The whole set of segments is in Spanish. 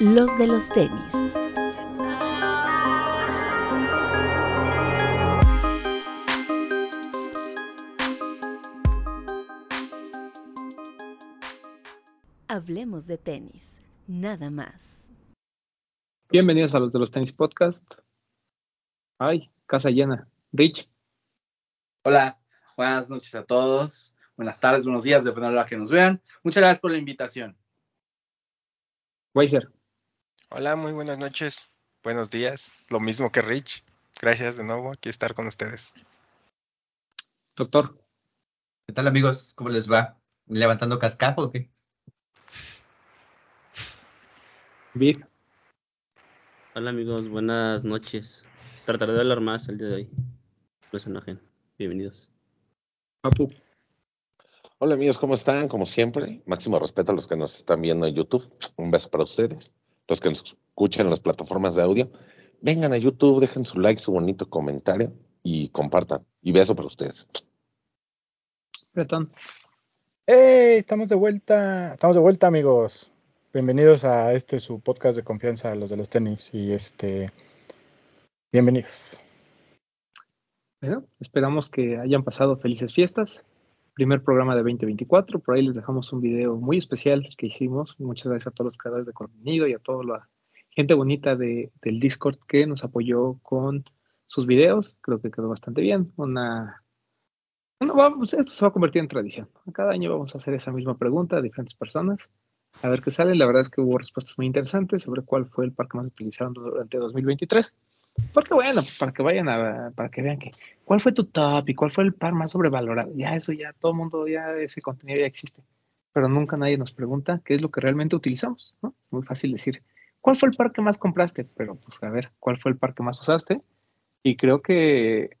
los de los tenis. Hablemos de tenis, nada más. Bienvenidos a los de los tenis podcast. Ay, casa llena. Rich. Hola, buenas noches a todos. Buenas tardes, buenos días, dependiendo de la que nos vean. Muchas gracias por la invitación. Weiser. Hola, muy buenas noches. Buenos días. Lo mismo que Rich. Gracias de nuevo aquí estar con ustedes. Doctor. ¿Qué tal amigos? ¿Cómo les va? ¿Levantando cascajo o qué? Vid. Hola amigos, buenas noches. Trataré de hablar más el día de hoy. No se enojen. Bienvenidos. Papu. Hola amigos, ¿cómo están? Como siempre, máximo respeto a los que nos están viendo en YouTube. Un beso para ustedes. Los que nos escuchan en las plataformas de audio, vengan a YouTube, dejen su like, su bonito comentario y compartan. Y beso para ustedes. Bretón. ¡Hey! Estamos de vuelta. Estamos de vuelta, amigos. Bienvenidos a este su podcast de confianza, los de los tenis. Y este. Bienvenidos. Bueno, esperamos que hayan pasado felices fiestas. Primer programa de 2024. Por ahí les dejamos un video muy especial que hicimos. Muchas gracias a todos los creadores de contenido y a toda la gente bonita de, del Discord que nos apoyó con sus videos. Creo que quedó bastante bien. Una. Vamos, esto se va a convertir en tradición. Cada año vamos a hacer esa misma pregunta a diferentes personas. A ver qué sale. La verdad es que hubo respuestas muy interesantes sobre cuál fue el parque más utilizado durante 2023. Porque bueno, para que vayan a, para que vean que, ¿cuál fue tu top y cuál fue el par más sobrevalorado? Ya eso, ya todo el mundo, ya ese contenido ya existe. Pero nunca nadie nos pregunta qué es lo que realmente utilizamos, ¿no? Muy fácil decir, ¿cuál fue el par que más compraste? Pero pues a ver, ¿cuál fue el par que más usaste? Y creo que,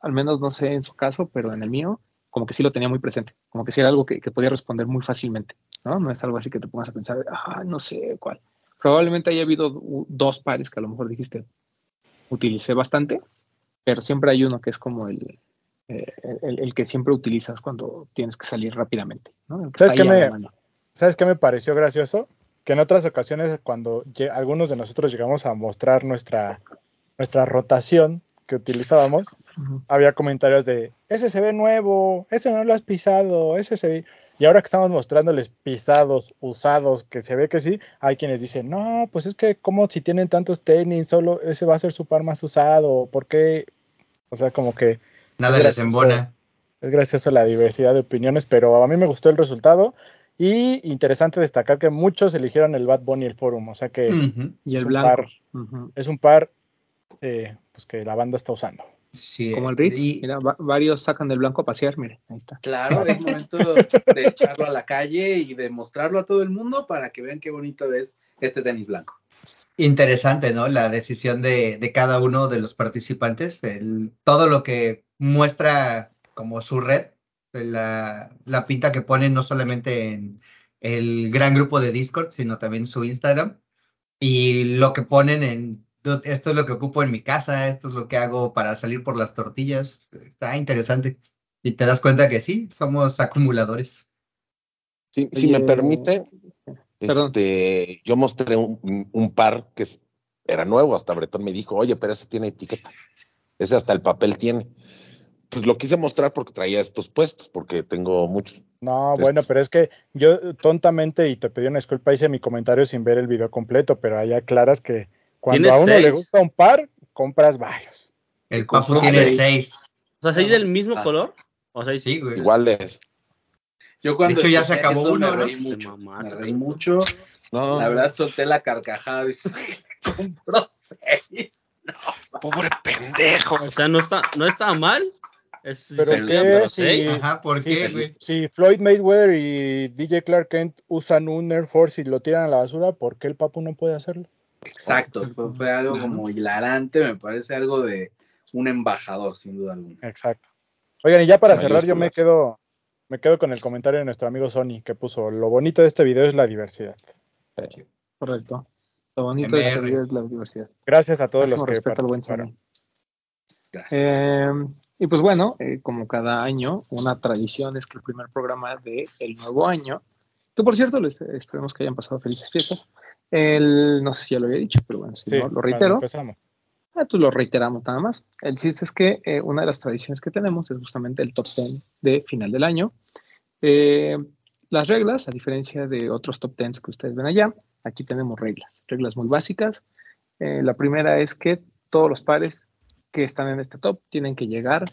al menos no sé en su caso, pero en el mío, como que sí lo tenía muy presente, como que sí era algo que, que podía responder muy fácilmente, ¿no? No es algo así que te pongas a pensar, ah, no sé cuál. Probablemente haya habido dos pares que a lo mejor dijiste, utilicé bastante, pero siempre hay uno que es como el, eh, el, el, que siempre utilizas cuando tienes que salir rápidamente. ¿no? ¿Sabes, qué me, ¿Sabes qué me pareció gracioso? Que en otras ocasiones, cuando algunos de nosotros llegamos a mostrar nuestra, nuestra rotación que utilizábamos, uh -huh. había comentarios de, ese se ve nuevo, ese no lo has pisado, ese se ve... Y ahora que estamos mostrándoles pisados, usados, que se ve que sí, hay quienes dicen, no, pues es que como si tienen tantos tenis, solo ese va a ser su par más usado, ¿por qué? O sea, como que... Nada les embona. Es gracioso la diversidad de opiniones, pero a mí me gustó el resultado. Y interesante destacar que muchos eligieron el Bad Bunny y el Forum, o sea que... Uh -huh. Y el blanco. Par, uh -huh. Es un par eh, pues que la banda está usando. Sí, como el y, mira, va, varios sacan del blanco a pasear, mire, ahí está. Claro, es momento de echarlo a la calle y de mostrarlo a todo el mundo para que vean qué bonito es este tenis blanco. Interesante, ¿no? La decisión de, de cada uno de los participantes, el, todo lo que muestra como su red, la, la pinta que ponen no solamente en el gran grupo de Discord, sino también su Instagram, y lo que ponen en esto es lo que ocupo en mi casa, esto es lo que hago para salir por las tortillas. Está interesante. Y te das cuenta que sí, somos acumuladores. Sí, si me permite, este, yo mostré un, un, par que era nuevo, hasta Bretón me dijo, oye, pero ese tiene etiqueta, ese hasta el papel tiene. Pues lo quise mostrar porque traía estos puestos, porque tengo muchos. No, bueno, pero es que yo tontamente, y te pedí una disculpa, hice mi comentario sin ver el video completo, pero ahí aclaras que cuando a uno seis? le gusta un par, compras varios. El Papu tiene seis. seis. O sea, ¿seis del mismo ah. color? O sea, sí, güey. Iguales. Yo cuando de hecho, ya se acabó uno, me reí ¿no? mucho. Me reí mucho. No. La verdad, solté la carcajada y compró seis. No, Pobre pendejo. O sea, no está, no está mal. Es, pero qué si, Ajá, ¿por si, qué, güey? Si Floyd Mayweather y DJ Clark Kent usan un Air Force y lo tiran a la basura, ¿por qué el Papu no puede hacerlo? Exacto, fue, fue algo como hilarante, me parece algo de un embajador, sin duda alguna. Exacto. Oigan, y ya para cerrar, yo me quedo, me quedo con el comentario de nuestro amigo Sony, que puso, lo bonito de este video es la diversidad. Sí, correcto. Lo bonito de este video es la diversidad. Gracias a todos los que participaron. Gracias. Eh, y pues bueno, eh, como cada año, una tradición es que el primer programa del el nuevo año Que por cierto, les esperemos que hayan pasado felices fiestas. El, no sé si ya lo había dicho, pero bueno, si no, lo reitero. Empezamos. Ah, entonces lo reiteramos nada más. El chiste es que eh, una de las tradiciones que tenemos es justamente el top 10 de final del año. Eh, las reglas, a diferencia de otros top 10 que ustedes ven allá, aquí tenemos reglas, reglas muy básicas. Eh, la primera es que todos los pares que están en este top tienen que llegar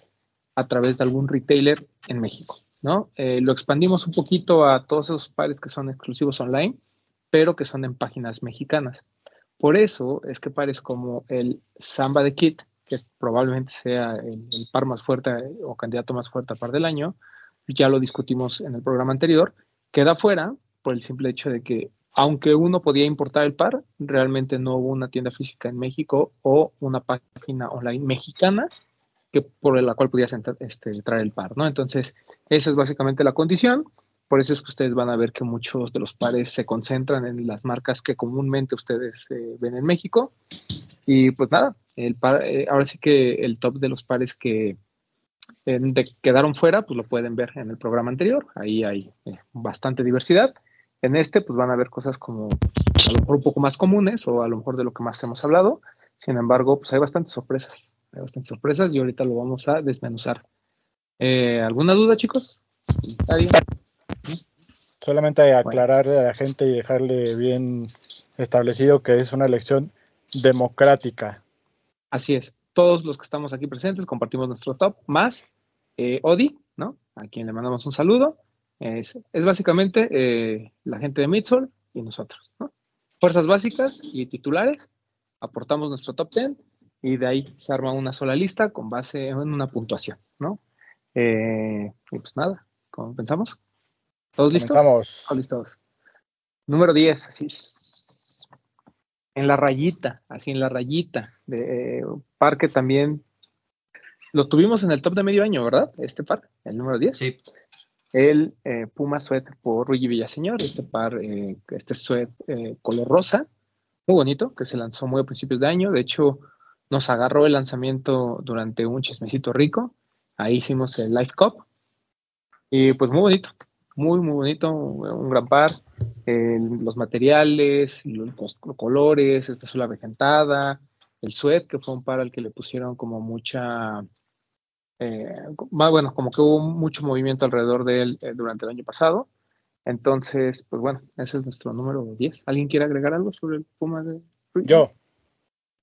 a través de algún retailer en México, ¿no? lo expandimos un poquito a todos esos pares que son exclusivos online, pero que son en páginas mexicanas. Por eso es que pares como el Samba de Kit, que probablemente sea el, par más fuerte o candidato más fuerte a par del año, ya lo discutimos en el programa anterior, queda fuera por el simple hecho de que aunque uno podía importar el par, realmente no hubo una tienda física en México o una página online mexicana que por la cual podías este, traer el par, ¿no? Entonces, esa es básicamente la condición. Por eso es que ustedes van a ver que muchos de los pares se concentran en las marcas que comúnmente ustedes eh, ven en México. Y pues nada, el eh, ahora sí que el top de los pares que quedaron fuera, pues lo pueden ver en el programa anterior. Ahí hay eh, bastante diversidad. En este, pues van a ver cosas como a lo mejor un poco más comunes o a lo mejor de lo que más hemos hablado. Sin embargo, pues hay bastantes sorpresas. Hay bastantes sorpresas y ahorita lo vamos a desmenuzar. ¿Alguna duda, chicos? ¿Alguien? Solamente aclararle a la gente y dejarle bien establecido que es una elección democrática. Así es. Todos los que estamos aquí presentes compartimos nuestro top, más eh, Odi, ¿no? A quien le mandamos un saludo. Es, básicamente eh, la gente de Midsol y nosotros, ¿no? Fuerzas básicas y titulares. Aportamos nuestro top 10 y de ahí se arma una sola lista con base en una puntuación, ¿no? Eh, y pues nada, ¿cómo pensamos? ¿Todos listos? Estamos. listos. Número 10, así. En la rayita, así en la rayita. De eh, parque también. Lo tuvimos en el top de medio año, ¿verdad? Este par, el número 10. Sí. El eh, Puma Sweat por Ruigi Villaseñor, este par, eh, este sweat color rosa, muy bonito, que se lanzó muy a principios de año. De hecho, nos agarró el lanzamiento durante un chismecito rico. Ahí hicimos el Live Cup. Y pues muy bonito, muy, muy bonito, un gran par. los materiales, los, colores, esta suela vegetada, el sweat, que fue un par al que le pusieron como mucha, eh, bueno, como que hubo mucho movimiento alrededor de él eh, durante el año pasado. Entonces, pues bueno, ese es nuestro número 10. ¿Alguien quiere agregar algo sobre el Puma de Yo.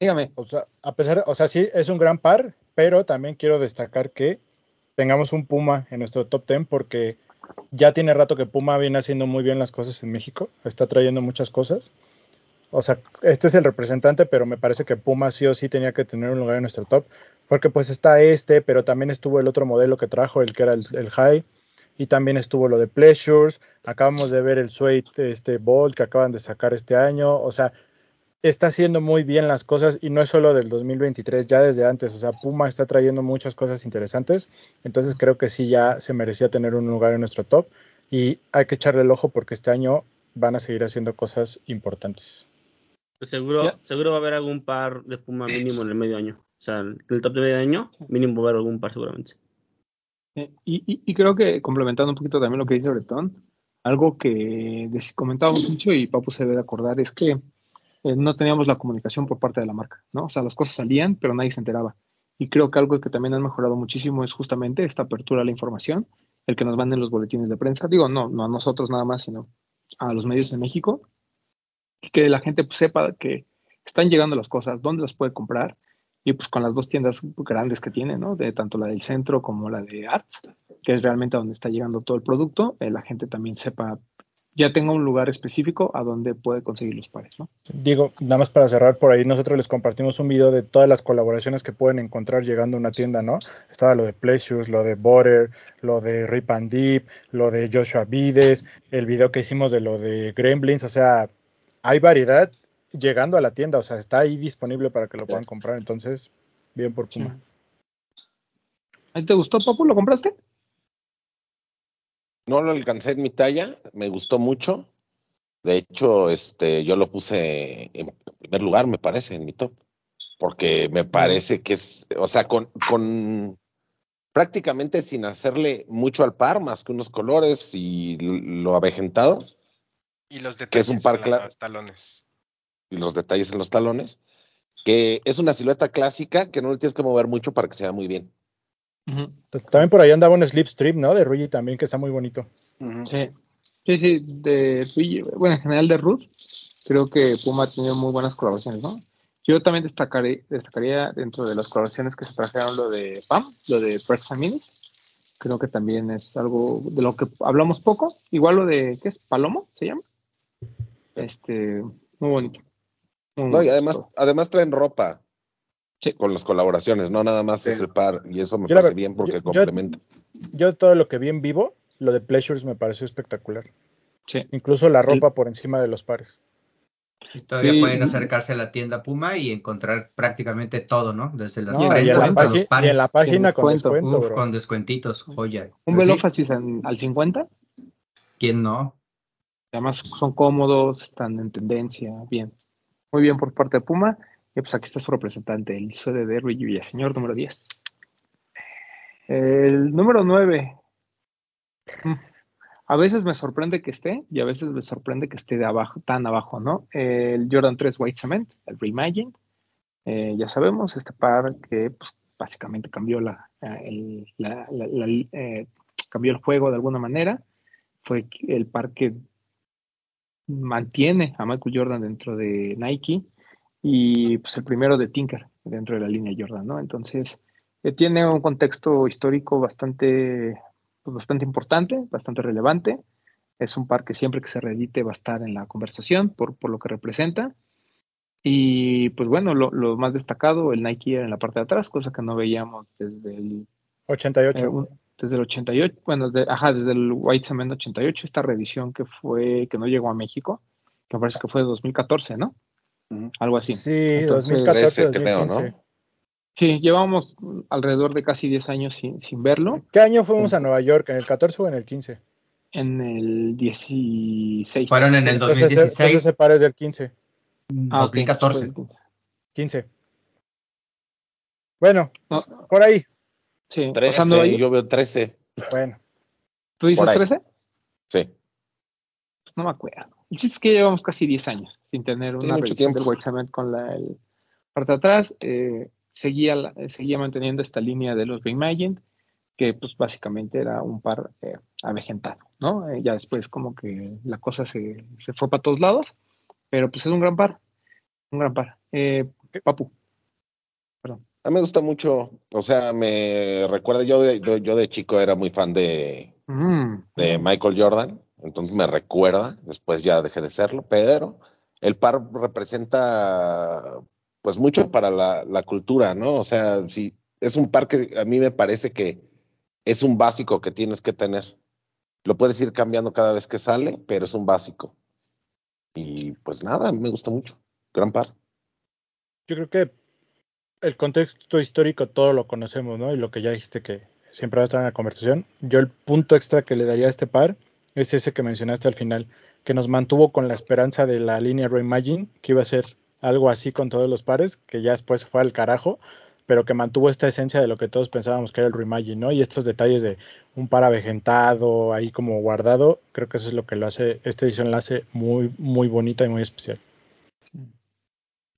Dígame. O sea, a pesar, o sea, sí, es un gran par, pero también quiero destacar que tengamos un Puma en nuestro top 10 porque ya tiene rato que Puma viene haciendo muy bien las cosas en México, está trayendo muchas cosas. O sea, este es el representante, pero me parece que Puma sí o sí tenía que tener un lugar en nuestro top, porque pues está este, pero también estuvo el otro modelo que trajo, el que era el, High, y también estuvo lo de Pleasures, acabamos de ver el Suede, este Bolt que acaban de sacar este año, o sea, está haciendo muy bien las cosas y no es solo del 2023, ya desde antes. O sea, Puma está trayendo muchas cosas interesantes. Entonces creo que sí ya se merecía tener un lugar en nuestro top y hay que echarle el ojo porque este año van a seguir haciendo cosas importantes. Pues seguro, seguro va a haber algún par de Puma mínimo en el medio año. O sea, en el top de medio año mínimo va a haber algún par seguramente. Eh, y, creo que complementando un poquito también lo que dice Bretón, algo que comentábamos mucho y Papu se debe acordar es que eh, no teníamos la comunicación por parte de la marca, ¿no? O sea, las cosas salían, pero nadie se enteraba. Y creo que algo que también han mejorado muchísimo es justamente esta apertura a la información, el que nos manden los boletines de prensa. Digo, no, no a nosotros nada más, sino a los medios de México, que la gente pues, sepa que están llegando las cosas, dónde las puede comprar, y pues con las dos tiendas grandes que tiene, ¿no? De tanto la del centro como la de Arts, que es realmente donde está llegando todo el producto, eh, la gente también sepa ya tenga un lugar específico a donde puede conseguir los pares. ¿no? Digo, nada más para cerrar por ahí, nosotros les compartimos un video de todas las colaboraciones que pueden encontrar llegando a una tienda, ¿no? Estaba lo de Pleasures, lo de Border, lo de Rip and Deep, lo de Joshua Vides, el video que hicimos de lo de Gremlins, o sea, hay variedad llegando a la tienda, o sea, está ahí disponible para que lo puedan comprar, entonces, bien por Puma. ¿Te gustó, Papu? ¿Lo compraste? No lo alcancé en mi talla, me gustó mucho. De hecho, este, yo lo puse en primer lugar, me parece, en mi top. Porque me parece que es, o sea, con, con prácticamente sin hacerle mucho al par, más que unos colores y lo avejentado, Y los que es un detalles par en los talones. y los detalles en los talones, que es una silueta clásica que no le tienes que mover mucho para que se vea muy bien. También por ahí andaba un slipstream, ¿no? De Ruigi también, que está muy bonito. Sí, sí, sí, de Luigi- bueno, en general de Ruth, creo que Puma ha tenido muy buenas colaboraciones, ¿no? Yo también destacaré, destacaría dentro de las colaboraciones que se trajeron lo de PAM, lo de Perks and Minis. Creo que también es algo de lo que hablamos poco. Igual lo de, ¿qué es? ¿Palomo se llama? Este, muy bonito. Muy No, y además, además traen ropa Sí. con las colaboraciones, no nada más Sí. ese par, y eso me Yo parece ver- bien porque yo- yo- complementa. Yo todo lo que vi en vivo, lo de Pleasures me pareció espectacular. Sí. Incluso la ropa por encima de los pares. Y todavía Sí. pueden acercarse a la tienda Puma y encontrar prácticamente todo, ¿no? Desde las No, y prendas la hasta los y pares. en la página con descuento. descuento, Uf, bro. con descuentitos, joya. Un Pues en- al 50. ¿Quién no? Además son cómodos, están en tendencia, bien. Muy bien por parte de Puma. Y pues aquí está su representante, el suede de Luigi Villaseñor, número 10. El número 9. A veces me sorprende que esté y a veces me sorprende que esté abajo, tan abajo, ¿no? El Jordan 3 White Cement, el Reimagined. Eh, ya sabemos, este par que pues, básicamente cambió la, el, la- la- la- eh, cambió el juego de alguna manera. Fue el par que mantiene a Michael Jordan dentro de Nike y pues el primero de Tinker dentro de la línea Jordan, ¿no? Entonces, eh, tiene un contexto histórico bastante, pues, bastante importante, bastante relevante. Es un par que siempre que se reedite va a estar en la conversación por, por lo que representa. Y pues bueno, lo, lo más destacado, el Nike Air en la parte de atrás, cosa que no veíamos desde el 88. eh, un- desde el 88, bueno, de- ajá, desde el White Cement 88, esta reedición que fue, que no llegó a México, que me parece que fue de 2014, ¿no? Algo así. sí, Entonces, 2014, Ese creo, 2015. ¿no? Sí, llevamos alrededor de casi 10 años sin, sin verlo, ¿Qué año fuimos a Nueva York? ¿En el 14 o en el 15? en el 16. Fueron en el Entonces, ese- 2016, entonces ese par es del 15. Ah, ok, 2014. pues, 15. Bueno, no, por ahí. sí, 13, pasando ahí, yo veo 13. Bueno, ¿tú dices por ahí. 13? Sí. Pues no me acuerdo. El chiste es que llevamos casi 10 años sin tener una mucho revisión del con la el, parte de atrás. eh, seguía, la- seguía manteniendo esta línea de los Reimagined, que pues básicamente era un par eh, avejentado, ¿no? Eh, ya después como que la cosa se, se fue para todos lados, pero pues es un gran par, un gran par. Eh, Papu, A mí me gusta mucho, o sea, me recuerda, yo de, yo- yo de chico era muy fan de, mm, de Michael Jordan, entonces me recuerda, después ya dejé de serlo, pero el par representa pues mucho para la, cultura, ¿no? O sea, sí, es un par que a mí me parece que es un básico que tienes que tener. Lo puedes ir cambiando cada vez que sale, pero es un básico. Y pues nada, me gusta mucho. Gran par. yo creo que el contexto histórico todo lo conocemos, ¿no? Y lo que ya dijiste que siempre va a estar en la conversación. Yo el punto extra que le daría a este par es ese que mencionaste al final, que nos mantuvo con la esperanza de la línea Reimagine, que iba a ser algo así con todos los pares, que ya después fue al carajo, pero que mantuvo esta esencia de lo que todos pensábamos que era el Reimagine, ¿no? Y estos detalles de un par avejentado, ahí como guardado, creo que eso es lo que lo hace, esta edición la hace muy, muy bonita y muy especial.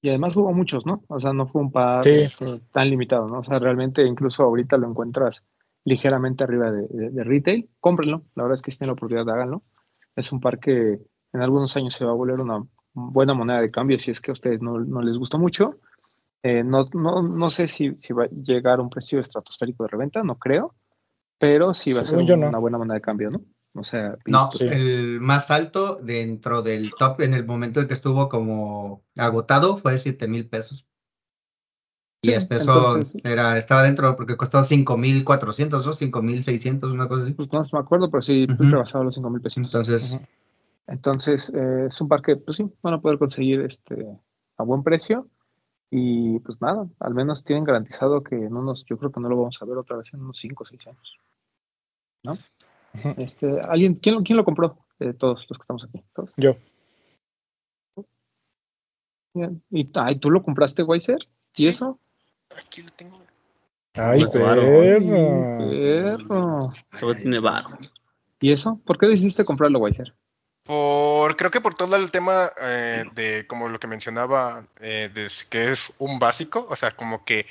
Y además hubo muchos, ¿no? O sea, no fue un par Sí. este, tan limitado, ¿no? O sea, realmente incluso ahorita lo encuentras ligeramente arriba de, de- de retail. Cómprenlo, la verdad es que si tienen la oportunidad, háganlo. Es un par que en algunos años se va a volver una buena moneda de cambio si es que a ustedes no, no les gusta mucho. Eh, no, no, no sé si, si va a llegar a un precio estratosférico de reventa, no creo, pero sí va a ser no. una buena moneda de cambio, ¿no? O sea, No, pues, Sí. el más alto dentro del top en el momento en que estuvo como agotado fue 7 mil pesos. Y Sí, hasta eso entonces- era, estaba dentro porque costó 5.400 o 5.600, una cosa así. pues no me acuerdo, pero sí rebasaba los 5 mil pesos. Entonces. Entonces, eh, es un par que, pues sí, van a poder conseguir este a buen precio. Y pues nada, al menos tienen garantizado que en unos, yo creo que no lo vamos a ver otra vez en unos 5 o 6 años. ¿No? Este, ¿alguien, quién, lo- quién lo compró? De todos los que estamos aquí. ¿Todos? Yo. Bien. ¿Y ay, tú lo compraste, Weiser? ¿Y Sí. eso? Aquí lo tengo. Ay, Pues, perro. Perro. Solo tiene barro. ¿Y eso? ¿Por qué decidiste comprarlo, Weiser? Por, creo que por todo el tema eh, de, como lo que mencionaba, eh, de que es un básico, o sea, como que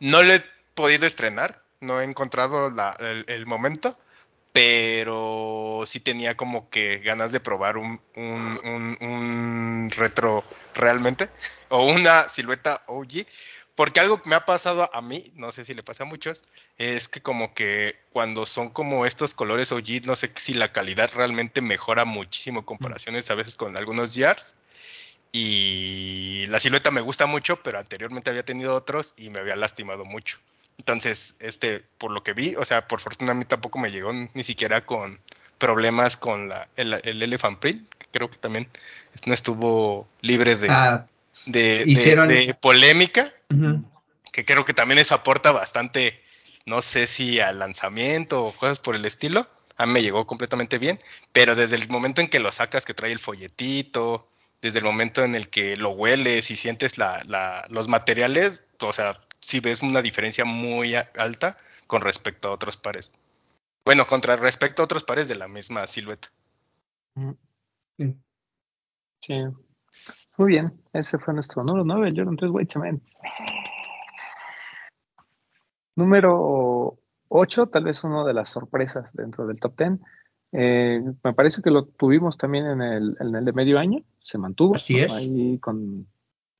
no lo he podido estrenar, no he encontrado la, el, momento, pero sí tenía como que ganas de probar un, un, un retro realmente, o una silueta OG, porque algo que me ha pasado a mí, no sé si le pasa a muchos, es que como que cuando son como estos colores OG, no sé si la calidad realmente mejora muchísimo comparaciones a veces con algunos JARs. Y la silueta me gusta mucho, pero anteriormente había tenido otros y me había lastimado mucho. Entonces, este, por lo que vi, o sea, por fortuna a mí tampoco me llegó ni siquiera con problemas con el, Elephant Print, creo que también no estuvo libre de, ah, de, polémica, que creo que también eso aporta bastante, no sé si al lanzamiento o cosas por el estilo. A mí me llegó completamente bien, pero desde el momento en que lo sacas, que trae el folletito, desde el momento en el que lo hueles y sientes la, los materiales, o sea, si ves una diferencia muy alta con respecto a otros pares. Bueno, contra respecto a otros pares de la misma silueta. Sí. Muy bien, ese fue nuestro número 9, el Jordan 3 White Cement. Número 8, tal vez uno de las sorpresas dentro del top 10. Eh, me parece que lo tuvimos también en el, en el de medio año, se mantuvo. Así es. Ahí con,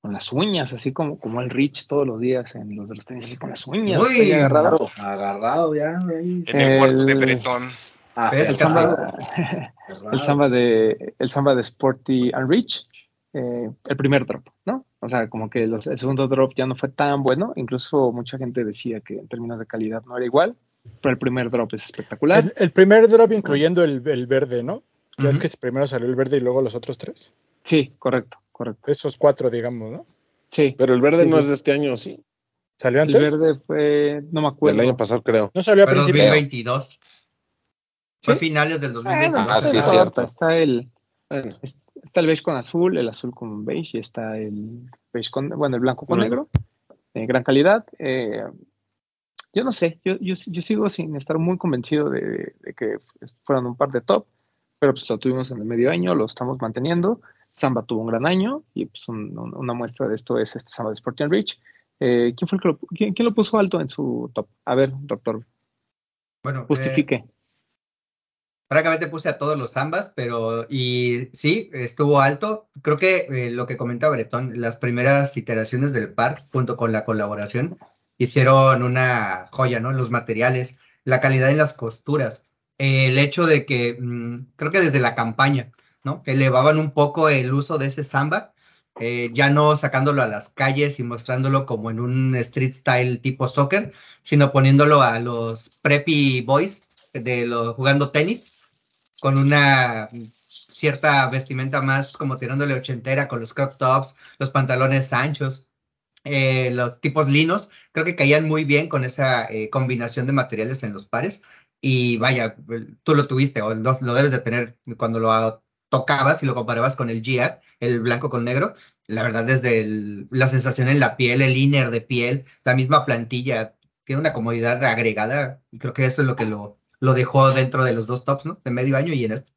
con, las uñas, así como, como el Rich todos los días en los de los tenis, así con las uñas. Muy agarrado. Agarrado ya. Ahí. En el, cuarto de Bretón. Ah, el, samba, el, samba, de, el samba de Sporty and Rich eh, el primer drop, ¿no? O sea, como que el segundo drop ya no fue tan bueno, incluso mucha gente decía que en términos de calidad no era igual, pero el primer drop es espectacular. El, primer drop incluyendo el, verde, ¿no? Uh es que primero salió el verde y luego los otros tres? Sí, correcto, correcto. Esos cuatro, digamos, ¿no? Sí. Pero el verde no es de este año, ¿sí? ¿Salió antes? El verde fue, no me acuerdo. El año pasado, creo. No salió a fue 2022. Fue finales del 2022. Ah, sí, es cierto. Está el, bueno está el beige con azul, el azul con beige y está el beige con, bueno, el blanco con negro, en gran calidad. Eh, yo no sé, yo, yo, sigo sin estar muy convencido de, que fueran un par de top, pero pues lo tuvimos en el medio año, lo estamos manteniendo. Samba tuvo un gran año y pues una muestra de esto es este Samba de Sporting Rich. Eh, ¿quién, fue el que lo, quién, lo puso alto en su top? A ver, doctor. Bueno, justifique. Eh, Francamente puse a todos los ambas, pero y sí, estuvo alto. Creo que eh, lo que comenta Bretón, las primeras iteraciones del par, junto con la colaboración, hicieron una joya, ¿no? Los materiales, la calidad en las costuras, el hecho de que, mm, creo que desde la campaña, ¿no? Elevaban un poco el uso de ese samba, eh, ya no sacándolo a las calles y mostrándolo como en un street style tipo soccer, sino poniéndolo a los preppy boys de los jugando tenis con una cierta vestimenta más como tirándole ochentera, con los crop tops, los pantalones anchos, eh, los tipos linos, creo que caían muy bien con esa eh, combinación de materiales en los pares. Y vaya, tú lo tuviste o lo, debes de tener cuando lo tocabas y lo comparabas con el GR, el blanco con negro. La verdad, desde la sensación en la piel, el inner de piel, la misma plantilla, tiene una comodidad agregada y creo que eso es lo que lo, lo dejó dentro de los dos tops, ¿no? De medio año y en este.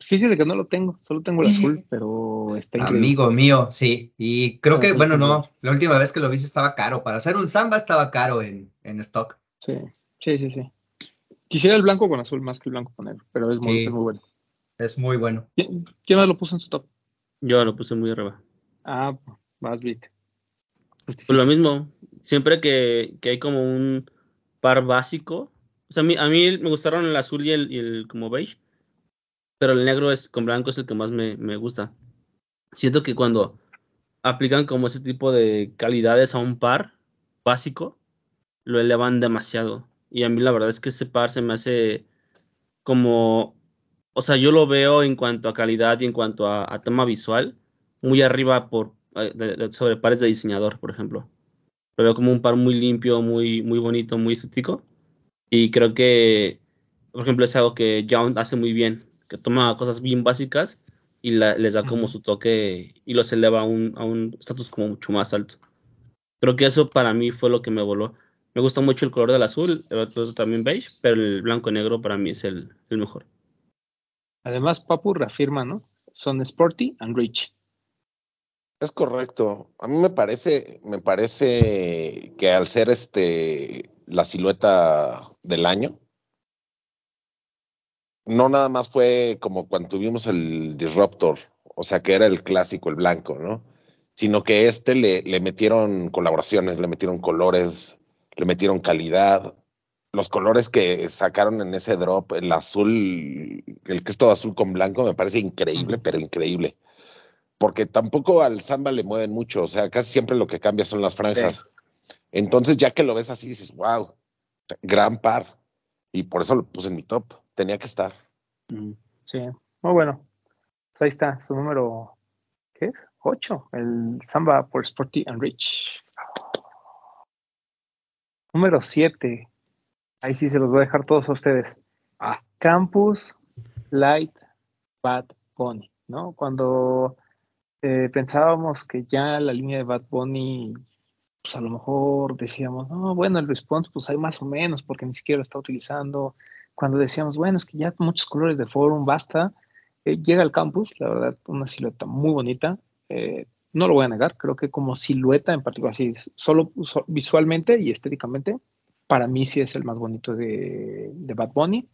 Fíjese que no lo tengo, solo tengo el azul, pero está increíble. Amigo mío, sí. Y creo que, bueno, no, la última vez que lo vi estaba caro. Para hacer un samba estaba caro en, en stock. Sí, sí, sí, sí. Quisiera el blanco con azul más que el blanco con negro, pero es muy, muy bueno. Es muy bueno. ¿Quién, más lo puso en su top? Yo lo puse muy arriba. Ah, más bit. Pues lo mismo. Siempre que, que hay como un par básico, o sea, a mí, a mí me gustaron el azul y el, como beige, pero el negro es con blanco es el que más me, me gusta. Siento que cuando aplican como ese tipo de calidades a un par básico, lo elevan demasiado. Y a mí la verdad es que ese par se me hace como, o sea, yo lo veo en cuanto a calidad y en cuanto a, tema visual, muy arriba por eh, sobre pares de diseñador, por ejemplo. Lo veo como un par muy limpio, muy, muy bonito, muy estético. Y creo que, por ejemplo, es algo que Young hace muy bien, que toma cosas bien básicas y les da como su toque y los eleva a un estatus como mucho más alto. Creo que eso para mí fue lo que me voló. Me gusta mucho el color del azul, el otro también beige, pero el blanco y negro para mí es el, mejor. Además, Papu reafirma, ¿no? Son sporty and rich. Es correcto. A mí me parece, me parece que al ser este la silueta del año, no nada más fue como cuando tuvimos el Disruptor, o sea que era el clásico, el blanco, ¿no? Sino que este le, le metieron colaboraciones, le metieron colores, le metieron calidad. Los colores que sacaron en ese drop, el azul, el que es todo azul con blanco, me parece increíble, pero increíble. Porque tampoco al samba le mueven mucho, o sea, casi siempre lo que cambia son las franjas. Entonces, ya que lo ves así, dices, wow, gran par. Y por eso lo puse en mi top. Tenía que estar. Sí, muy bueno. Pues ahí está, su número, ¿qué es? 8, el Samba por Sporty and Rich. Número 7. Ahí sí se los voy a dejar todos a ustedes. Ah. Campus Light Bad Bunny, ¿no? Cuando eh, pensábamos que ya la línea de Bad Bunny, pues a lo mejor decíamos, no, bueno, el response, pues hay más o menos, porque ni siquiera lo está utilizando. Cuando decíamos, bueno, es que ya muchos colores de forum, basta. Eh, llega al campus, la verdad, una silueta muy bonita. Eh, no lo voy a negar, creo que como silueta en particular, así, solo visualmente y estéticamente, para mí sí es el más bonito de, Bad Bunny.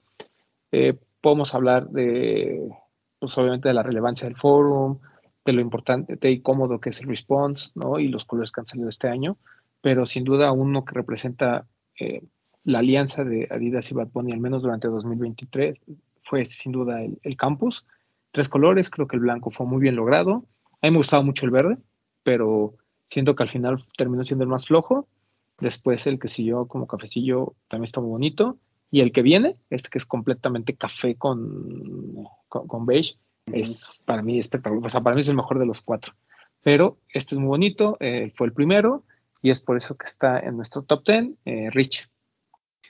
Eh, podemos hablar de, pues obviamente de la relevancia del forum, de lo importante, de cómodo que es el response, ¿no? Y los colores que han salido este año, pero sin duda uno que representa eh, la alianza de Adidas y Bad Bunny, al menos durante 2023, fue sin duda el, el campus. Tres colores, creo que el blanco fue muy bien logrado a mí me gustaba mucho el verde, pero siento que al final terminó siendo el más flojo. Después el que siguió como cafecillo también está muy bonito. Y el que viene, este que es completamente café con, con, beige, es para mí espectacular. O sea, para mí es el mejor de los cuatro. Pero este es muy bonito, eh, fue el primero y es por eso que está en nuestro top ten, eh, Rich.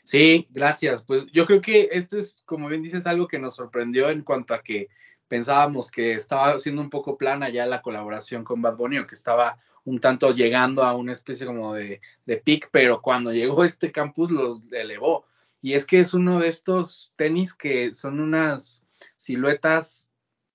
Sí, gracias. Pues yo creo que este es, como bien dices, algo que nos sorprendió en cuanto a que pensábamos que estaba siendo un poco plana ya la colaboración con Bad Bunny o que estaba un tanto llegando a una especie como de, de pic, pero cuando llegó este campus los elevó. Y es que es uno de estos tenis que son unas siluetas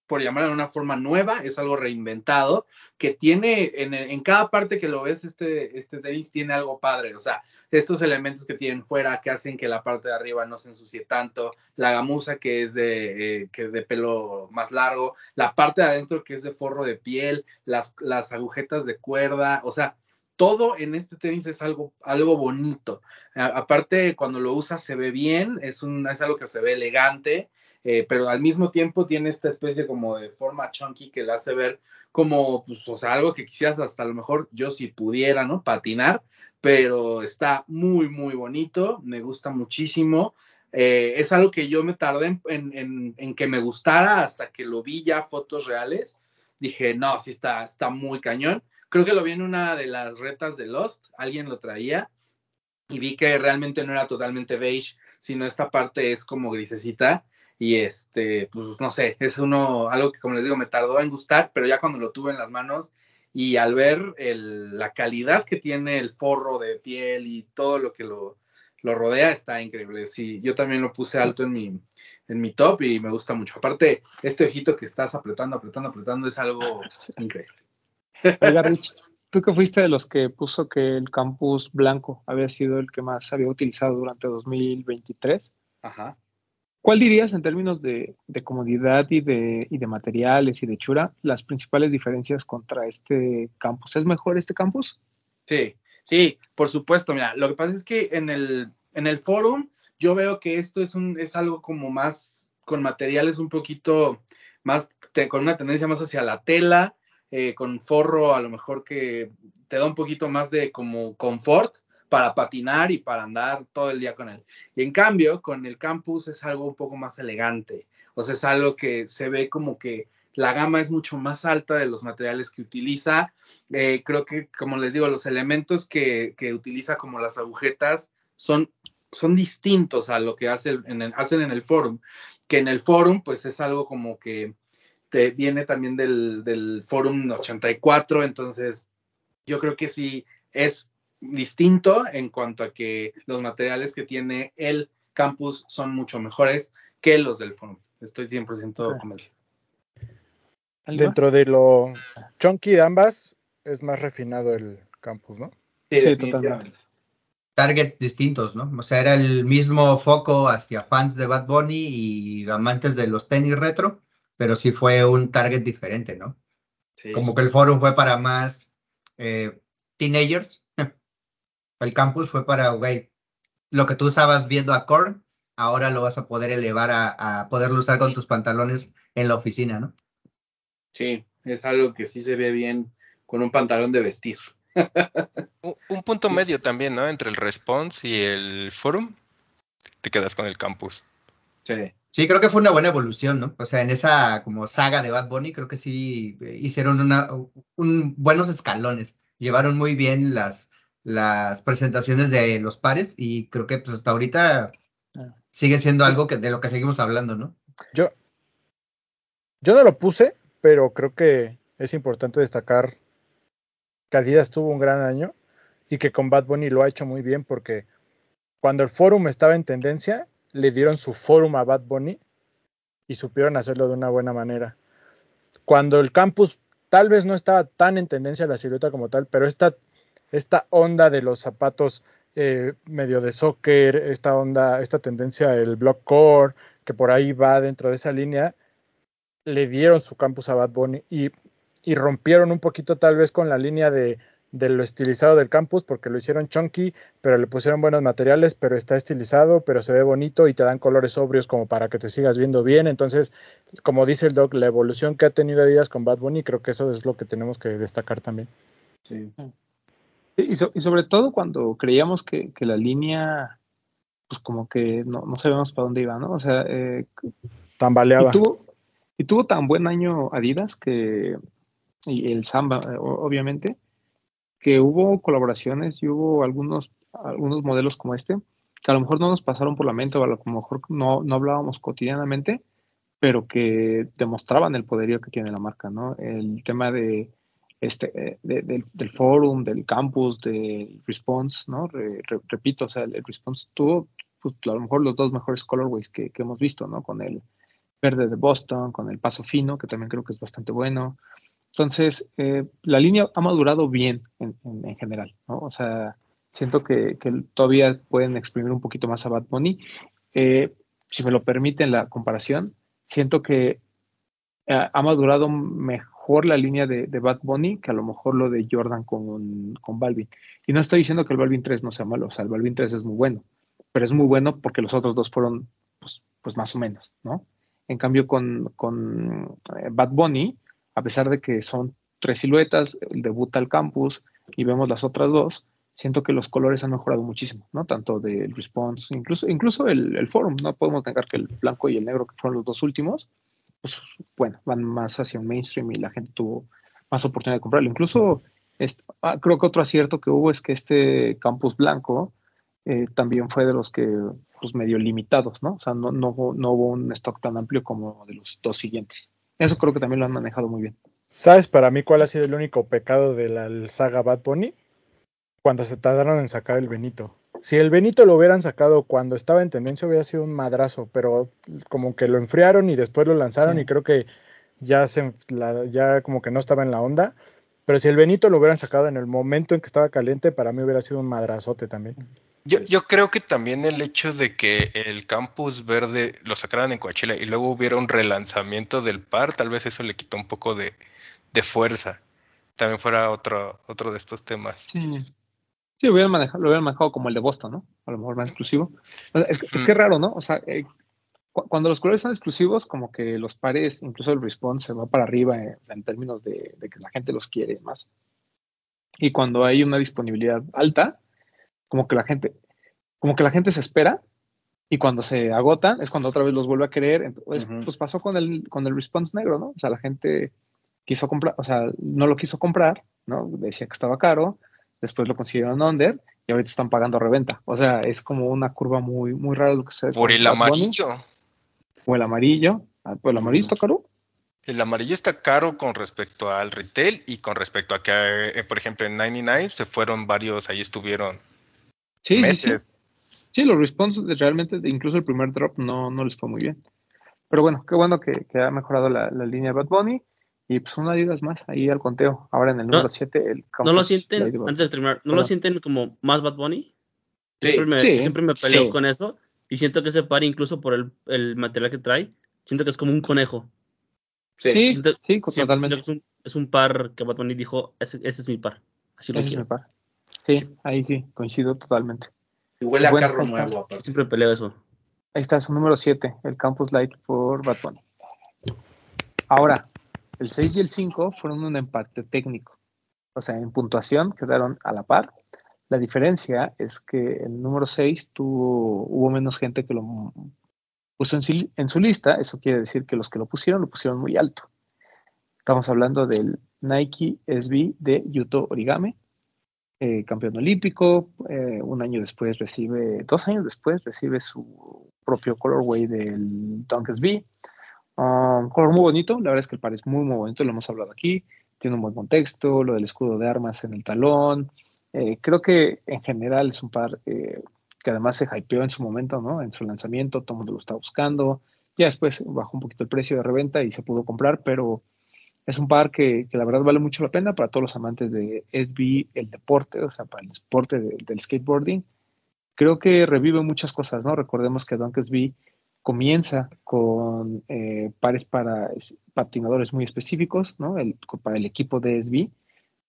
por llamarlo de una forma nueva, es algo reinventado, que tiene en, cada parte que lo ves, este, este tenis tiene algo padre, o sea, estos elementos que tienen fuera que hacen que la parte de arriba no se ensucie tanto, la gamuza que es de, eh, que de pelo más largo, la parte de adentro que es de forro de piel, las, las agujetas de cuerda, o sea, todo en este tenis es algo, algo bonito. aparte, cuando lo usas se ve bien, es, un, es algo que se ve elegante eh, pero al mismo tiempo tiene esta especie como de forma chunky que le hace ver como, pues, o sea, algo que quisieras hasta lo mejor yo si pudiera, ¿no? Patinar, pero está muy, muy bonito, me gusta muchísimo. Eh, es algo que yo me tardé en, en, que me gustara hasta que lo vi ya fotos reales. Dije, no, sí está, está muy cañón. Creo que lo vi en una de las retas de Lost, alguien lo traía y vi que realmente no era totalmente beige, sino esta parte es como grisecita y este, pues no sé, es uno, algo que como les digo, me tardó en gustar, pero ya cuando lo tuve en las manos y al ver el, la calidad que tiene el forro de piel y todo lo que lo, lo rodea, está increíble. Sí, yo también lo puse alto en mi, en mi top y me gusta mucho. Aparte, este ojito que estás apretando, apretando, apretando es algo increíble. Oiga, Rich, tú que fuiste de los que puso que el campus blanco había sido el que más había utilizado durante 2023. Ajá. ¿Cuál dirías en términos de, comodidad y de, materiales y de chura las principales diferencias contra este campus? ¿Es mejor este campus? Sí, sí, por supuesto. Mira, lo que pasa es que en el, en el forum yo veo que esto es, un, es algo como más con materiales un poquito más, con una tendencia más hacia la tela, eh, con forro a lo mejor que te da un poquito más de como confort para patinar y para andar todo el día con él. Y en cambio, con el campus es algo un poco más elegante, o sea, es algo que se ve como que la gama es mucho más alta de los materiales que utiliza. Eh, creo que, como les digo, los elementos que, utiliza como las agujetas son, son distintos a lo que hace en hacen en el forum, que en el forum pues es algo como que te viene también del, del forum 84, entonces yo creo que sí es distinto en cuanto a que los materiales que tiene el campus son mucho mejores que los del forum. Estoy 100% Ah. convencido. Dentro de lo chunky de ambas, es más refinado el campus, ¿no? Sí, definitivamente. Targets distintos, ¿no? O sea, era el mismo foco hacia fans de Bad Bunny y amantes de los tenis retro, pero sí fue un target diferente, ¿no? Sí. Como que el forum fue para más eh, teenagers. El campus fue para, güey, lo que tú usabas viendo a Korn, ahora lo vas a poder elevar a, a poderlo usar con tus pantalones en la oficina, ¿no? Sí, es algo que sí se ve bien con un pantalón de vestir. Un, un punto medio también, ¿no? Entre el response y el forum. Te quedas con el campus. Sí. Sí, creo que fue una buena evolución, ¿no? O sea, en esa como saga de Bad Bunny, creo que sí eh, hicieron una, un, buenos escalones. Llevaron muy bien las, las presentaciones de los pares y creo que pues hasta ahorita Ah. sigue siendo algo que, de lo que seguimos hablando, ¿no? Yo, yo no lo puse, pero creo que es importante destacar que Adidas tuvo un gran año y que con Bad Bunny lo ha hecho muy bien porque cuando el forum estaba en tendencia, le dieron su forum a Bad Bunny y supieron hacerlo de una buena manera. Cuando el campus tal vez no estaba tan en tendencia la silueta como tal, pero esta, esta onda de los zapatos eh, medio de soccer, esta onda, esta tendencia del block core, que por ahí va dentro de esa línea, le dieron su campus a Bad Bunny y, y rompieron un poquito tal vez con la línea de, de, lo estilizado del campus porque lo hicieron chunky, pero le pusieron buenos materiales, pero está estilizado, pero se ve bonito y te dan colores sobrios como para que te sigas viendo bien. Entonces, como dice el doc, la evolución que ha tenido Adidas con Bad Bunny, creo que eso es lo que tenemos que destacar también. Sí. Y, so, y sobre todo cuando creíamos que, que, la línea, pues como que no, no sabíamos para dónde iba, ¿no? O sea, eh, tambaleaba. Y tuvo, y tuvo tan buen año Adidas que, y el Samba, obviamente, que hubo colaboraciones y hubo algunos, algunos modelos como este, que a lo mejor no nos pasaron por la mente o a lo mejor no, no hablábamos cotidianamente, pero que demostraban el poderío que tiene la marca, ¿no? El tema de este, de, de, del forum, del campus, del response, ¿no? Re, re, repito, o sea, el, response tuvo pues, a lo mejor los dos mejores colorways que, que, hemos visto, ¿no? Con el verde de Boston, con el paso fino, que también creo que es bastante bueno. Entonces, eh, la línea ha madurado bien en, en, en general, ¿no? O sea, siento que, que, todavía pueden exprimir un poquito más a Bad Bunny. Eh, si me lo permiten la comparación, siento que eh, ha madurado mejor la línea de, Bad Bunny que a lo mejor lo de Jordan con, con Balvin. Y no estoy diciendo que el Balvin 3 no sea malo, o sea, el Balvin 3 es muy bueno, pero es muy bueno porque los otros dos fueron, pues, pues más o menos, ¿no? En cambio, con, con eh, Bad Bunny, a pesar de que son tres siluetas, el debuta al campus y vemos las otras dos, siento que los colores han mejorado muchísimo, ¿no? Tanto del response, incluso, incluso el, el forum, no podemos negar que el blanco y el negro, que fueron los dos últimos, pues bueno, van más hacia un mainstream y la gente tuvo más oportunidad de comprarlo. Incluso ah, creo que otro acierto que hubo es que este campus blanco eh, también fue de los que pues medio limitados, ¿no? O sea, no, no, no, hubo un stock tan amplio como de los dos siguientes. Eso creo que también lo han manejado muy bien. ¿Sabes para mí cuál ha sido el único pecado de la saga Bad Bunny? Cuando se tardaron en sacar el Benito. Si el Benito lo hubieran sacado cuando estaba en tendencia hubiera sido un madrazo, pero como que lo enfriaron y después lo lanzaron sí. y creo que ya se la, ya como que no estaba en la onda. Pero si el Benito lo hubieran sacado en el momento en que estaba caliente, para mí hubiera sido un madrazote también. Yo, yo creo que también el hecho de que el campus verde lo sacaran en Coachella y luego hubiera un relanzamiento del par, tal vez eso le quitó un poco de, de fuerza. También fuera otro, otro de estos temas. Sí. Sí, lo hubieran, manejado, lo hubieran manejado como el de Boston, ¿no? A lo mejor más exclusivo. Es, es que es raro, ¿no? O sea, eh, cu cuando los colores son exclusivos, como que los pares, incluso el response se va para arriba eh, en términos de, de, que la gente los quiere más. Y cuando hay una disponibilidad alta, como que la gente, como que la gente se espera y cuando se agotan es cuando otra vez los vuelve a querer. Entonces, uh -huh. Pues pasó con el, con el response negro, ¿no? O sea, la gente quiso comprar, o sea, no lo quiso comprar, ¿no? Decía que estaba caro, después lo consiguieron under y ahorita están pagando reventa. O sea, es como una curva muy, muy rara lo que se Por el amarillo. O el amarillo. Pues el amarillo está caro. El amarillo está caro con respecto al retail y con respecto a que, eh, por ejemplo, en 99 se fueron varios, ahí estuvieron sí, meses. Sí, sí. sí los responses realmente, incluso el primer drop no, no les fue muy bien. Pero bueno, qué bueno que, ha mejorado la, línea de Bad Bunny. Y pues una Adidas más ahí al conteo. Ahora en el número 7, el ¿No lo sienten, antes de terminar, ¿no lo sienten como más Bad Bunny? Sí, siempre me, siempre me peleo con eso. Y siento que ese par, incluso por el, el, material que trae, siento que es como un conejo. Sí, sí, totalmente. Es un, es un, par que Bad Bunny dijo, ese, ese es mi par. Así lo ese quiero. Es mi par. Sí, ahí sí, coincido totalmente. Y huele a carro nuevo. Siempre peleo eso. Ahí está, su número 7, el Campus Light por Bad Bunny. Ahora, el 6 y el 5 fueron un empate técnico. O sea, en puntuación quedaron a la par. La diferencia es que el número 6 tuvo, hubo menos gente que lo puso en, su lista. Eso quiere decir que los que lo pusieron lo pusieron muy alto. Estamos hablando del Nike SB de Yuto Origame, eh, campeón olímpico. Eh, un año después recibe, dos años después recibe su propio colorway del Dunk SB. Um, color muy bonito, la verdad es que el par es muy, muy bonito, lo hemos hablado aquí. Tiene un buen contexto, lo del escudo de armas en el talón. Eh, creo que en general es un par que además se hypeó en su momento, ¿no? En su lanzamiento, todo el mundo lo está buscando. Ya después bajó un poquito el precio de reventa y se pudo comprar, pero es un par que, la verdad vale mucho la pena para todos los amantes de SB, el deporte, o sea, para el deporte del skateboarding. Creo que revive muchas cosas, ¿no? Recordemos que Dunk SB comienza con eh, pares para patinadores muy específicos, ¿no? El, para el equipo de SB.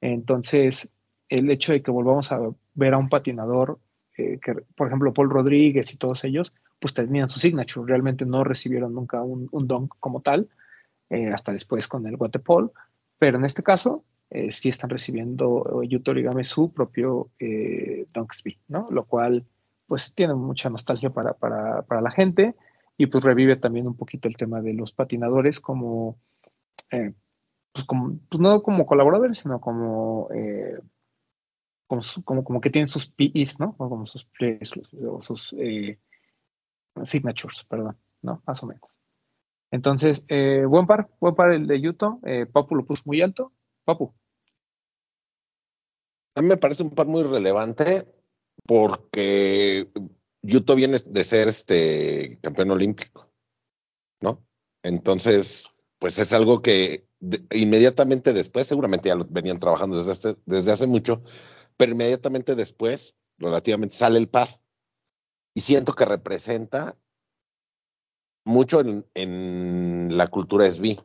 Entonces, el hecho de que volvamos a ver a un patinador, eh, que, por ejemplo, Paul Rodríguez y todos ellos, pues tenían su signature, realmente no recibieron nunca un, un dunk como tal, eh, hasta después con el Waterpole, pero en este caso eh, sí están recibiendo Yuto Origami su propio eh, Dunksby, ¿no? Lo cual pues tiene mucha nostalgia para, para, para, la gente y pues revive también un poquito el tema de los patinadores como, eh, pues, como pues no como colaboradores, sino como, como, como, como, que tienen sus PIs, ¿no? O como sus, sus signatures, perdón, ¿no? Más o menos. Entonces, eh, buen par, buen par el de Yuto. Eh, Papu lo puso muy alto. Papu. A mí me parece un par muy relevante porque Yuto viene de ser este campeón olímpico, ¿no? Entonces, pues es algo que inmediatamente después, seguramente ya lo venían trabajando desde, este, desde hace mucho, pero inmediatamente después, relativamente, sale el par. Y siento que representa mucho en, la cultura SB.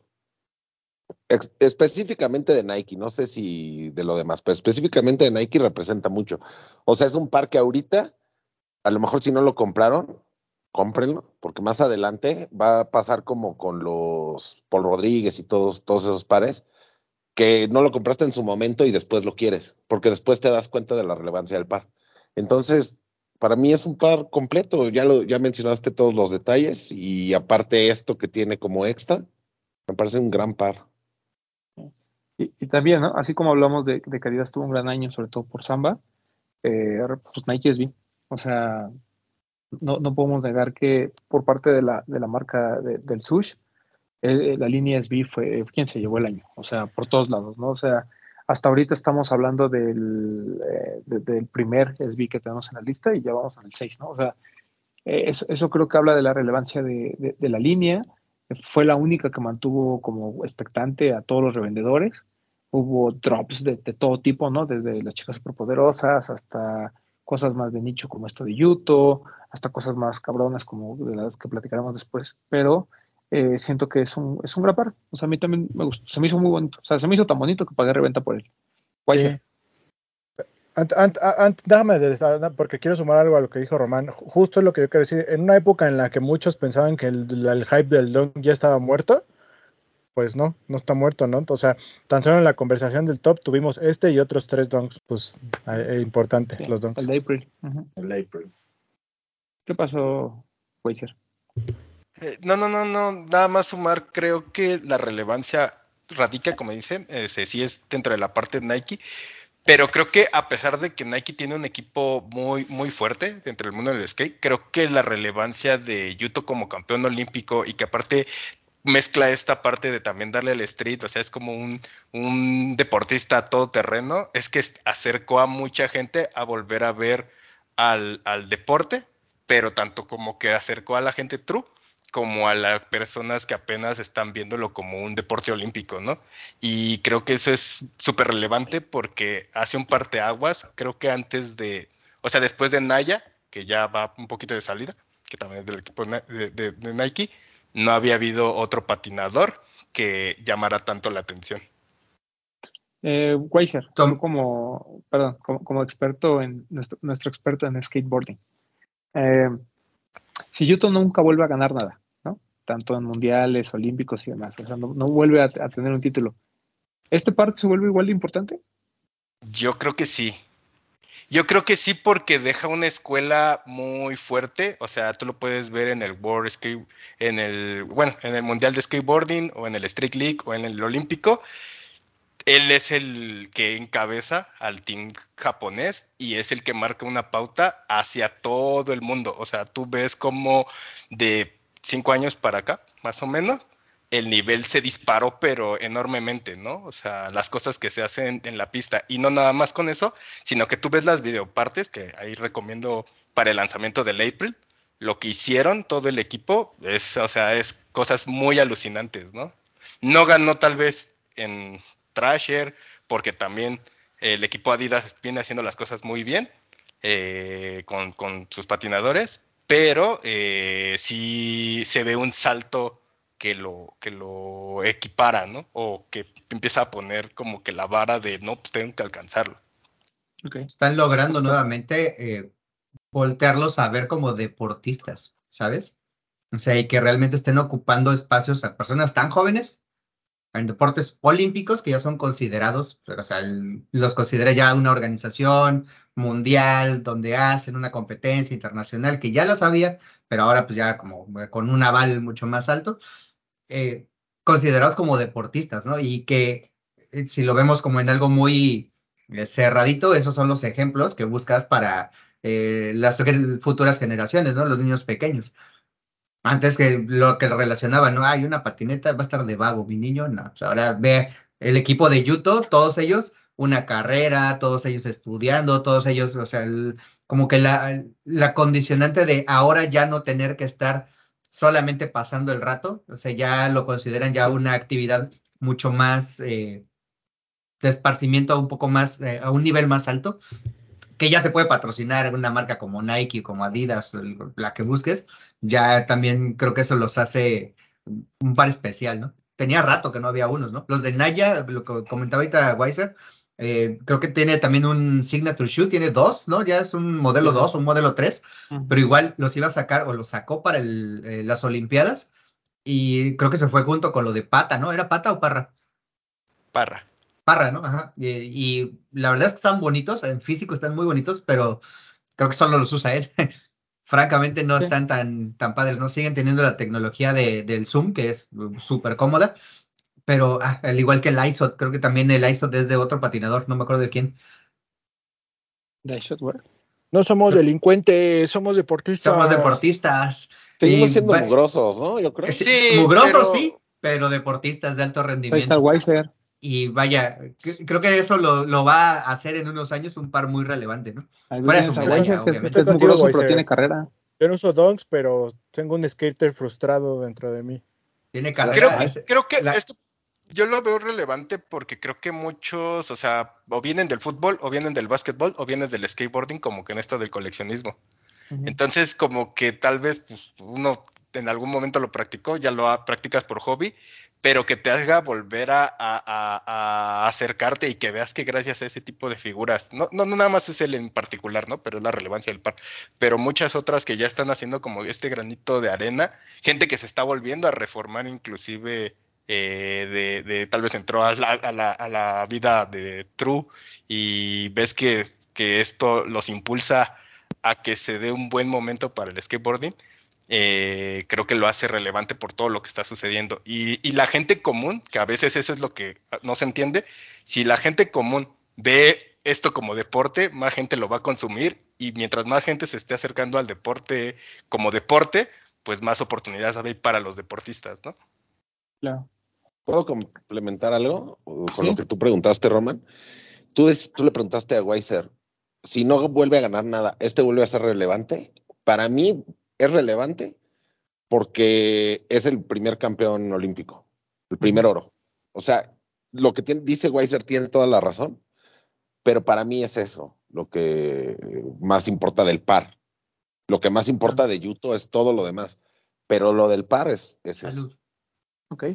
específicamente de Nike, no sé si de lo demás, pero específicamente de Nike representa mucho. O sea, es un par que ahorita, a lo mejor si no lo compraron, cómprenlo, porque más adelante va a pasar como con los Paul Rodríguez y todos, todos esos pares, que no lo compraste en su momento y después lo quieres, porque después te das cuenta de la relevancia del par. Entonces, para mí es un par completo. Ya lo, ya mencionaste todos los detalles y aparte esto que tiene como extra, me parece un gran par. Y, también, ¿no? Así como hablamos de, de Adidas tuvo un gran año, sobre todo por Samba, eh, pues Nike bien. O sea, no, no, podemos negar que por parte de la, de la marca del Sush, eh, la línea SB fue quien se llevó el año. O sea, por todos lados, ¿no? O sea, hasta ahorita estamos hablando del, eh, del primer SB que tenemos en la lista y ya vamos el 6, ¿no? O sea, eh, eso, creo que habla de la relevancia de, la línea. Fue la única que mantuvo como expectante a todos los revendedores. Hubo drops de, todo tipo, ¿no? Desde las chicas superpoderosas hasta cosas más de nicho como esto de Yuto, hasta cosas más cabronas como de las que platicaremos después. Pero eh, siento que es un, es un gran par. O sea, a mí también me gustó. Se me hizo muy bonito. O sea, se me hizo tan bonito que pagué reventa por él. Sí. déjame, porque quiero sumar algo a lo que dijo Román. Justo es lo que yo quiero decir. En una época en la que muchos pensaban que el, hype del dunk ya estaba muerto, pues no, no está muerto, ¿no? O sea, tan solo en la conversación del top tuvimos este y otros tres dunks, pues eh, importante, los dunks. El de April. El April. ¿Qué pasó, Weiser? Eh, no, no, no, no, nada más sumar, creo que la relevancia radica, como dicen, eh, sí es dentro de la parte de Nike, pero creo que a pesar de que Nike tiene un equipo muy, muy fuerte dentro del mundo del skate, creo que la relevancia de Yuto como campeón olímpico y que aparte mezcla esta parte de también darle al street, o sea, es como un, un deportista todoterreno, es que acercó a mucha gente a volver a ver al, al deporte, pero tanto como que acercó a la gente true como a las personas que apenas están viéndolo como un deporte olímpico, ¿no? Y creo que eso es súper relevante porque hace un parteaguas, creo que antes de, o sea, después de Naya, que ya va un poquito de salida, que también es del equipo de, Nike, no había habido otro patinador que llamara tanto la atención. Eh, Weiser, como, perdón, como, experto en nuestro, nuestro experto en skateboarding. Eh, si Yuto nunca vuelve a ganar nada, tanto en mundiales, olímpicos y demás. O sea, no, vuelve a, tener un título. ¿Este par se vuelve igual de importante? Yo creo que sí. Yo creo que sí porque deja una escuela muy fuerte, o sea, tú lo puedes ver en el World Skate, en el, bueno, en el Mundial de Skateboarding o en el Street League o en el Olímpico. Él es el que encabeza al team japonés y es el que marca una pauta hacia todo el mundo. O sea, tú ves como de cinco años para acá, más o menos, el nivel se disparó, pero enormemente, ¿no? O sea, las cosas que se hacen en la pista. Y no nada más con eso, sino que tú ves las videopartes, que ahí recomiendo para el lanzamiento del April, lo que hicieron todo el equipo, es, o sea, es cosas muy alucinantes, ¿no? No ganó tal vez en Trasher, porque también el equipo Adidas viene haciendo las cosas muy bien eh, con, con sus patinadores, pero eh, sí se ve un salto que lo, que lo equipara, ¿no? O que empieza a poner como que la vara de no, pues tengo que alcanzarlo. Están logrando nuevamente eh, voltearlos a ver como deportistas, ¿sabes? O sea, y que realmente estén ocupando espacios a personas tan jóvenes en deportes olímpicos que ya son considerados, o sea, los considera ya una organización mundial donde hacen una competencia internacional que ya la sabía, pero ahora pues ya como con un aval mucho más alto, eh, considerados como deportistas, ¿no? Y que eh, si lo vemos como en algo muy cerradito, esos son los ejemplos que buscas para las futuras generaciones, ¿no? Los niños pequeños. Antes que lo que relacionaba, no hay una patineta, va a estar de vago, mi niño, no. Pues ahora ve el equipo de Yuto, todos ellos, una carrera, todos ellos estudiando, todos ellos, o sea, como que la, la condicionante de ahora ya no tener que estar solamente pasando el rato, o sea, ya lo consideran ya una actividad mucho más eh, de esparcimiento, un poco más, eh, a un nivel más alto, que ya te puede patrocinar una marca como Nike, como Adidas, la que busques, ya también creo que eso los hace un par especial, ¿no? Tenía rato que no había unos, ¿no? Los de Naya, lo que comentaba ahorita Weiser, eh, creo que tiene también un Signature Shoe, tiene dos, ¿no? Ya es un modelo 2 un modelo 3, pero igual los iba a sacar o los sacó para eh, las Olimpiadas y creo que se fue junto con lo de Pata, ¿no? ¿Era Pata o Parra? Parra. Parra, ¿no? Ajá. Y, la verdad es que están bonitos, en físico están muy bonitos, pero creo que solo los usa él. Francamente no están tan, tan padres, ¿no? Siguen teniendo la tecnología de, del Zoom, que es súper cómoda, pero ah, al igual que el ISOT, creo que también el ISOT es de otro patinador, no me acuerdo de quién. ¿De ISOT, No somos delincuentes, somos deportistas. Somos deportistas. Seguimos siendo mugrosos, ¿no? Yo creo. Sí, mugrosos, sí, pero deportistas de alto rendimiento. Weiser. Y vaya, creo que eso lo, va a hacer en unos años un par muy relevante, ¿no? Fuera su medalla, obviamente. Es mugroso, pero tiene carrera. Yo no uso donks, pero tengo un skater frustrado dentro de mí. Tiene carrera. Creo, que esto yo lo veo relevante porque creo que muchos, o sea, o vienen del fútbol, o vienen del básquetbol, o vienen del skateboarding, como que en esto del coleccionismo. Entonces, como que tal vez pues, uno en algún momento lo practicó, ya lo practicas por hobby, pero que te haga volver a, acercarte y que veas que gracias a ese tipo de figuras, no, no, nada más es él en particular, ¿no? Pero es la relevancia del par, pero muchas otras que ya están haciendo como este granito de arena, gente que se está volviendo a reformar inclusive eh, de, tal vez entró a la, a la, vida de True y ves que, que esto los impulsa a que se dé un buen momento para el skateboarding eh, creo que lo hace relevante por todo lo que está sucediendo. Y, la gente común, que a veces eso es lo que no se entiende, si la gente común ve esto como deporte, más gente lo va a consumir y mientras más gente se esté acercando al deporte como deporte, pues más oportunidades hay para los deportistas, ¿no? Claro. ¿Puedo complementar algo con lo que tú preguntaste, Roman? Tú, tú le preguntaste a Weiser, si no vuelve a ganar nada, ¿este vuelve a ser relevante? Para mí, es relevante porque es el primer campeón olímpico, el primer oro. O sea, lo que dice Weiser tiene toda la razón, pero para mí es eso lo que más importa del par. Lo que más importa de Yuto es todo lo demás, pero lo del par es, es eso. Ok.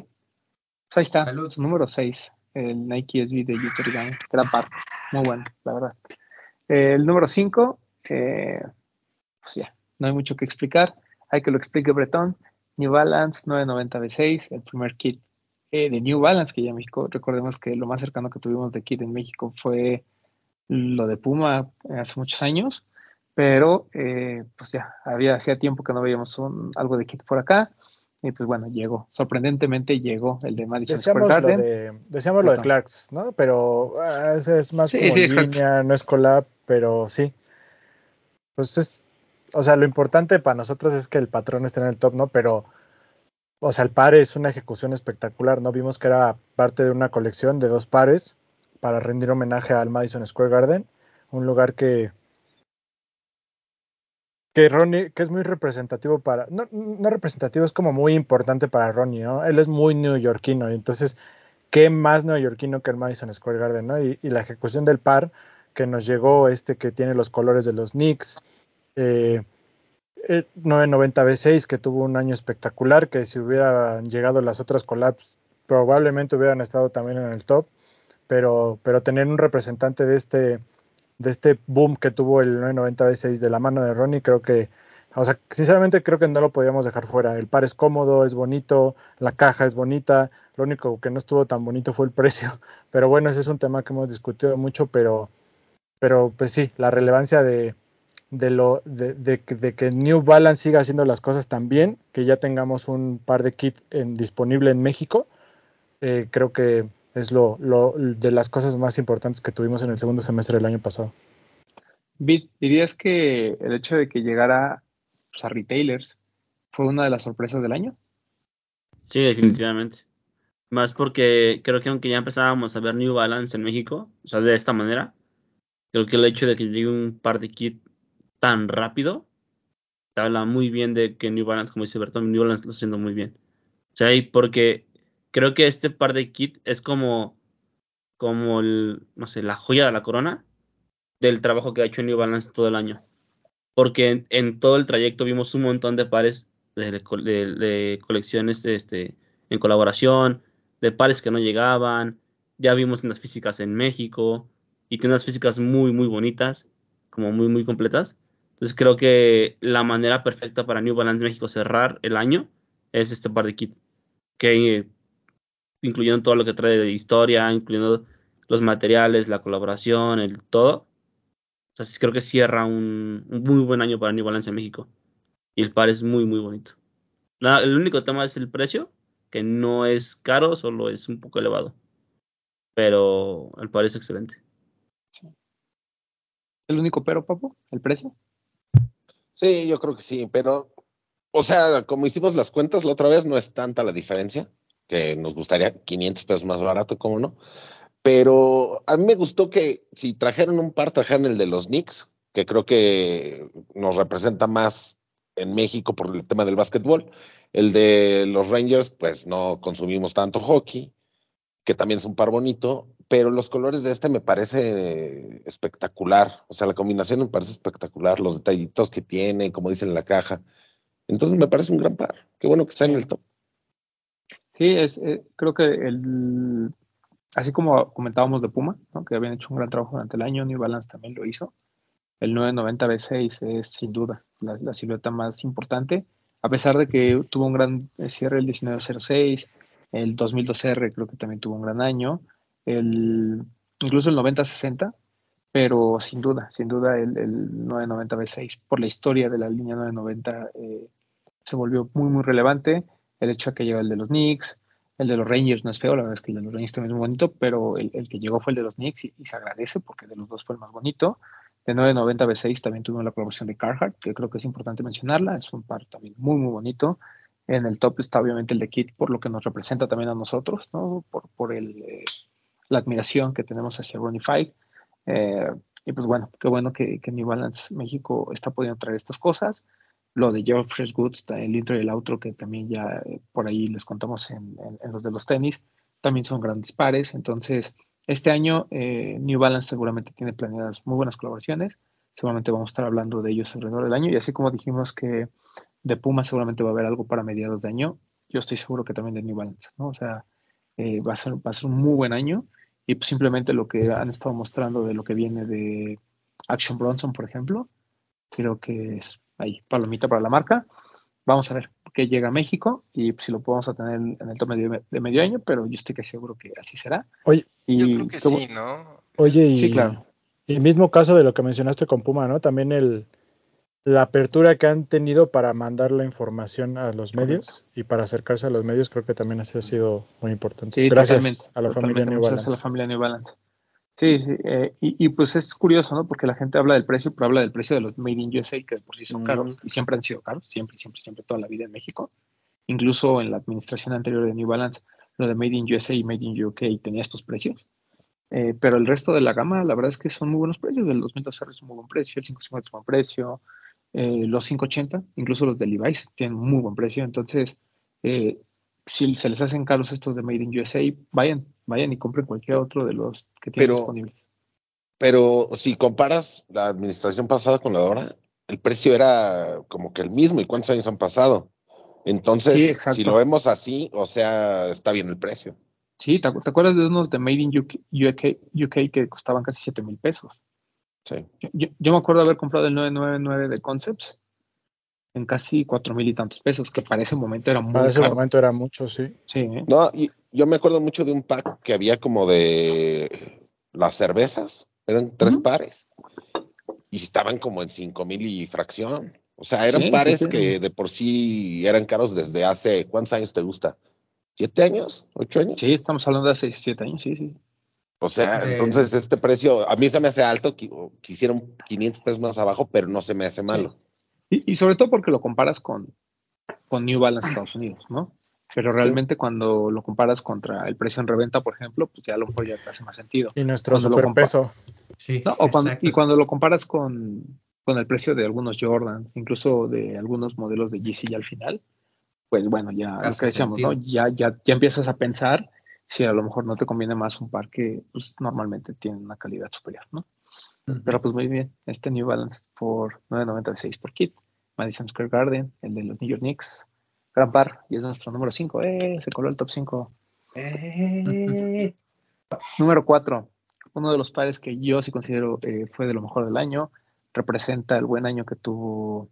Pues ahí está, número 6, el Nike SB de Yuto Origami. Gran par, muy bueno, la verdad. el número 5, eh, pues ya, no hay mucho que explicar. Hay que lo explique Bretón. New Balance 990 V6, el primer kit eh, de New Balance que ya en México. Recordemos que lo más cercano que tuvimos de kit en México fue lo de Puma hace muchos años, pero eh, pues ya había hacía tiempo que no veíamos un, algo de kit por acá. Y pues bueno, llegó. Sorprendentemente llegó el de Madison decíamos Square Garden. Lo de, decíamos lo de Clarks, ¿no? Pero ah, ese es más como línea, no es collab, pero sí. Pues es, o sea, lo importante para nosotros es que el patrón esté en el top, ¿no? Pero, o sea, el par es una ejecución espectacular, ¿no? Vimos que era parte de una colección de dos pares para rendir homenaje al Madison Square Garden, un lugar que que Ronnie, que es muy representativo para, no, no representativo, es como muy importante para Ronnie, ¿no? Él es muy neoyorquino, y entonces, ¿qué más neoyorquino que el Madison Square Garden, ¿no? Y, la ejecución del par que nos llegó, este que tiene los colores de los Knicks, eh, 990 B6 que tuvo un año espectacular, que si hubieran llegado las otras collabs, probablemente hubieran estado también en el top, pero, pero tener un representante de este de este boom que tuvo el 996 de la mano de Ronnie, creo que, o sea, sinceramente creo que no lo podíamos dejar fuera. El par es cómodo, es bonito, la caja es bonita, lo único que no estuvo tan bonito fue el precio. Pero bueno, ese es un tema que hemos discutido mucho, pero, pero pues sí, la relevancia de, de, lo, de, de, que New Balance siga haciendo las cosas tan bien, que ya tengamos un par de kits disponible en México, eh, creo que es lo, lo, de las cosas más importantes que tuvimos en el segundo semestre del año pasado. Bit, ¿dirías que el hecho de que llegara pues, a retailers fue una de las sorpresas del año? Sí, definitivamente. Más porque creo que aunque ya empezábamos a ver New Balance en México, o sea, de esta manera, creo que el hecho de que llegue un par de kit tan rápido, te habla muy bien de que New Balance, como dice Bertón, New Balance lo está haciendo muy bien. O sea, y porque creo que este par de kit es como, como el, no sé, la joya de la corona del trabajo que ha hecho New Balance todo el año. Porque en, todo el trayecto vimos un montón de pares de, colecciones este, en colaboración, de pares que no llegaban, ya vimos unas físicas en México y tiene unas físicas muy, muy bonitas, como muy, muy completas. Entonces creo que la manera perfecta para New Balance México cerrar el año es este par de kit, que incluyendo todo lo que trae de historia, incluyendo los materiales, la colaboración, el todo. O sea, creo que cierra un, muy buen año para New Balance en México. Y el par es muy, muy bonito. el único tema es el precio, que no es caro, solo es un poco elevado. Pero el par es excelente. ¿El único pero, Papo? ¿El precio? Sí, yo creo que sí, pero, o sea, como hicimos las cuentas la otra vez, no es tanta la diferencia que nos gustaría 500 pesos más barato, ¿cómo no? Pero a mí me gustó que si trajeron un par, trajeron el de los Knicks, que creo que nos representa más en México por el tema del básquetbol. El de los Rangers, pues no consumimos tanto hockey, que también es un par bonito, pero los colores de este me parece espectacular. O sea, la combinación me parece espectacular, los detallitos que tiene, como dicen en la caja. Entonces me parece un gran par. Qué bueno que está en el top. Sí, es, eh, creo que el, así como comentábamos de Puma, que habían hecho un gran trabajo durante el año, New Balance también lo hizo. El 990 B6 es sin duda la, silueta más importante, a pesar de que tuvo un gran cierre el 1906, el 2002R creo que también tuvo un gran año, el, incluso el 9060, pero sin duda, sin duda el, 990 B6 por la historia de la línea 990 eh, se volvió muy, muy relevante el hecho de que llegó el de los Knicks, el de los Rangers no es feo, la verdad es que el de los Rangers también es muy bonito, pero el, que llegó fue el de los Knicks y, se agradece porque de los dos fue el más bonito. De 990 B6 también tuvimos la colaboración de Carhartt, que creo que es importante mencionarla, es un par también muy, muy bonito. En el top está obviamente el de Kit, por lo que nos representa también a nosotros, ¿no? por, por el, eh, la admiración que tenemos hacia Ronnie Five. Eh, y pues bueno, qué bueno que, que New Balance México está pudiendo traer estas cosas. Lo de Geoffrey Goods, el intro y el outro, que también ya eh, por ahí les contamos en, los de los tenis, también son grandes pares. Entonces, este año eh, New Balance seguramente tiene planeadas muy buenas colaboraciones. Seguramente vamos a estar hablando de ellos alrededor del año. Y así como dijimos que de Puma seguramente va a haber algo para mediados de año, yo estoy seguro que también de New Balance, ¿no? O sea, eh, va, a ser, va a ser un muy buen año. Y pues simplemente lo que han estado mostrando de lo que viene de Action Bronson, por ejemplo, creo que es ahí, palomita para la marca. Vamos a ver qué llega a México y si lo podemos tener en el tome de, medio año, pero yo estoy casi seguro que así será. Oye, yo creo que sí, ¿no? Oye, y, sí, claro. Y el mismo caso de lo que mencionaste con Puma, ¿no? También el, la apertura que han tenido para mandar la información a los medios y para acercarse a los medios, creo que también ha sido muy importante. Gracias a la familia New Balance. a la familia New Balance. Sí, sí, eh, y, pues es curioso, ¿no? Porque la gente habla del precio, pero habla del precio de los Made in USA, que por sí son caros, y siempre han sido caros, siempre, siempre, siempre, toda la vida en México. Incluso en la administración anterior de New Balance, lo de Made in USA y Made in UK tenía estos precios. Eh, pero el resto de la gama, la verdad es que son muy buenos precios. El 2012 es un muy buen precio, el 550 es un buen precio, eh, los 580, incluso los de Levi's, tienen muy buen precio. Entonces, si se les hacen caros estos de Made in USA, vayan, vayan y compren cualquier otro de los que tienen disponibles. Pero si comparas la administración pasada con la de ahora, el precio era como que el mismo. ¿Y cuántos años han pasado? Entonces, si lo vemos así, o sea, está bien el precio. Sí, ¿te, acuerdas de unos de Made in UK, UK, que costaban casi 7 mil pesos? Sí. Yo, yo, me acuerdo haber comprado el 999 de Concepts en casi cuatro mil y tantos pesos, que para ese momento era muy Para ese momento era mucho, sí. Sí. ¿eh? No, y yo me acuerdo mucho de un pack que había como de las cervezas, eran tres pares, y estaban como en cinco mil y fracción. O sea, eran pares que de por sí eran caros desde hace, ¿cuántos años te gusta? ¿Siete años? ¿Ocho años? Sí, estamos hablando de hace siete años, sí, sí. O sea, entonces este precio, a mí se me hace alto, quisieron 500 pesos más abajo, pero no se me hace malo. Y, sobre todo porque lo comparas con, con New Balance Estados Unidos, ¿no? Pero realmente cuando lo comparas contra el precio en reventa, por ejemplo, pues ya a lo mejor ya te hace más sentido. Y nuestro superpeso. Sí, y cuando lo comparas con, con, el precio de algunos Jordan, incluso de algunos modelos de Yeezy ya al final, pues bueno, ya lo que decíamos, ¿no? Ya, ya, ya empiezas a pensar si a lo mejor no te conviene más un par que pues, normalmente tiene una calidad superior, ¿no? Pero pues muy bien, este New Balance por 9.96 por kit. Madison Square Garden, el de los New York Knicks. Gran par, y es nuestro número 5. ¡Eh! Se coló el top 5. Eh. Número 4. Uno de los pares que yo sí considero eh, fue de lo mejor del año. Representa el buen año que tuvo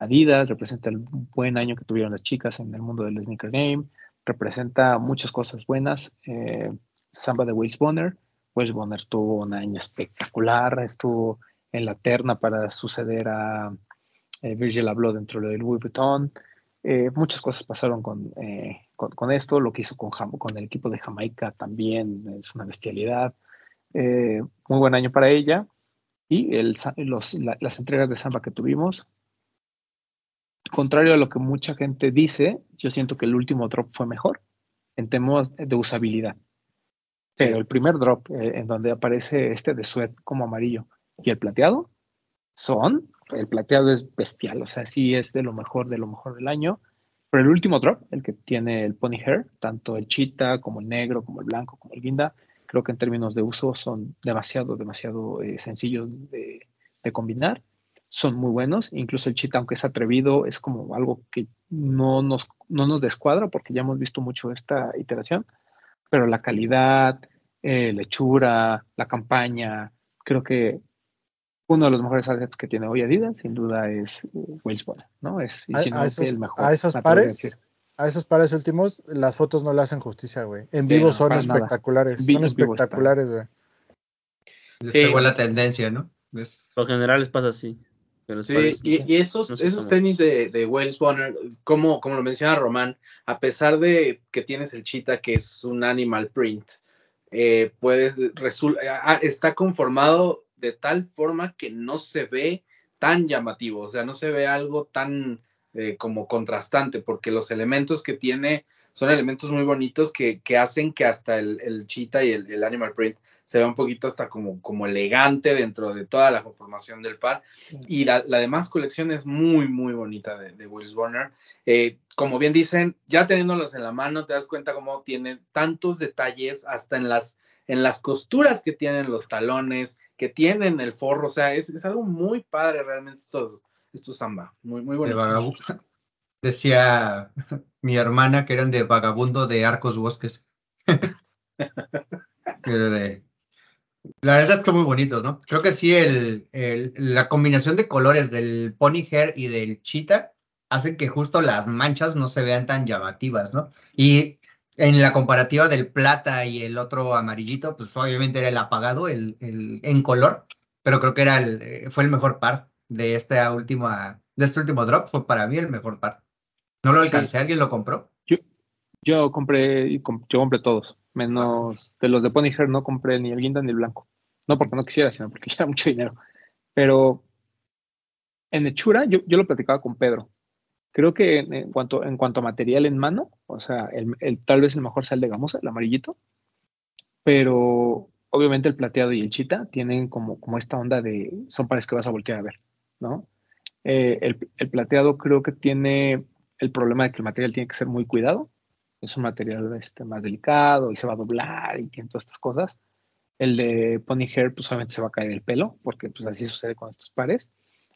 Adidas, representa el buen año que tuvieron las chicas en el mundo del sneaker game, representa muchas cosas buenas. Eh, Samba de Wills Bonner pues Bonner tuvo un año espectacular, estuvo en la terna para suceder a eh, Virgil Abloh dentro del Louis Vuitton. Eh, muchas cosas pasaron eh, con, esto, lo que hizo con, el equipo de Jamaica también es una bestialidad. muy buen año para ella. Y las entregas de samba que tuvimos, contrario a lo que mucha gente dice, yo siento que el último drop fue mejor en temas de usabilidad. Pero el primer drop, eh, en donde aparece este de sweat como amarillo y el plateado, son, el plateado es bestial, o sea, sí es de lo mejor, de lo mejor del año. Pero el último drop, el que tiene el pony hair, tanto el cheetah como el negro, como el blanco, como el guinda, creo que en términos de uso son demasiado, demasiado eh, sencillos de, combinar. Son muy buenos, incluso el cheetah, aunque es atrevido, es como algo que no nos, no nos descuadra porque ya hemos visto mucho esta iteración, pero la calidad, eh, lechura, la campaña. Creo que uno de los mejores assets que tiene hoy Adidas, sin duda, es uh, ¿no? Es, a, esos, el mejor. A esos pares, a esos pares últimos, las fotos no le hacen justicia, güey. En vivo son espectaculares, son espectaculares, güey. Les pegó la tendencia, ¿no? Por general les pasa así. Sí, y, esos, esos tenis de, de Wells Bonner, como, como lo menciona Román, a pesar de que tienes el Cheetah, que es un animal print, eh, puede, está conformado de tal forma que no se ve tan llamativo, o sea, no se ve algo tan eh, como contrastante, porque los elementos que tiene son elementos muy bonitos que, que hacen que hasta el, el cheetah y el, animal print se ve un poquito hasta como, como elegante dentro de toda la conformación del par. Y la, demás colección es muy, muy bonita de, de Wills Bonner. Eh, como bien dicen, ya teniéndolos en la mano, te das cuenta cómo tienen tantos detalles, hasta en las, en las costuras que tienen los talones, que tienen el forro, o sea, es, algo muy padre realmente estos, estos samba, muy, muy bonitos. Decía mi hermana que eran de vagabundo de Arcos Bosques. Pero de, la verdad es que muy bonitos, ¿no? Creo que sí, el, la combinación de colores del pony hair y del cheetah hace que justo las manchas no se vean tan llamativas, ¿no? Y en la comparativa del plata y el otro amarillito, pues obviamente era el apagado, el, en color, pero creo que era el, fue el mejor par de esta última, de este último drop, fue para mí el mejor par. No lo alcancé, ¿alguien lo compró? Yo, compré, yo compré todos menos de los de Pony Hair no compré ni el guinda ni el blanco. No porque no quisiera, sino porque era mucho dinero. Pero en hechura, yo, lo platicaba con Pedro. Creo que en, cuanto, a material en mano, o sea, el, tal vez el mejor sea de gamosa, el amarillito, pero obviamente el plateado y el chita tienen como, esta onda de, son pares que vas a voltear a ver, ¿no? Eh, el plateado creo que tiene el problema de que el material tiene que ser muy cuidado, es un material este, más delicado y se va a doblar y tiene todas estas cosas. El de Pony Hair, pues obviamente se va a caer el pelo, porque pues así sucede con estos pares.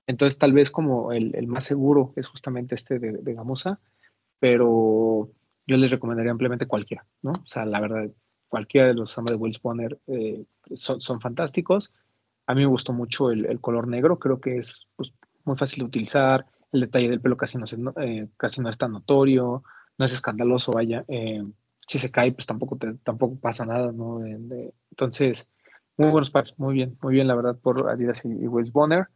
Entonces, tal vez como el, más seguro es justamente este de, de, gamuza, pero yo les recomendaría ampliamente cualquiera, ¿no? O sea, la verdad, cualquiera de los Samba de Will Bonner eh, son, fantásticos. A mí me gustó mucho el, color negro, creo que es pues, muy fácil de utilizar. El detalle del pelo casi no, eh, casi no es tan notorio no es escandaloso, vaya. Eh, si se cae, pues tampoco, tampoco pasa nada, ¿no? entonces, muy buenos pares, muy bien, muy bien, la verdad, por Adidas y, y Bonner.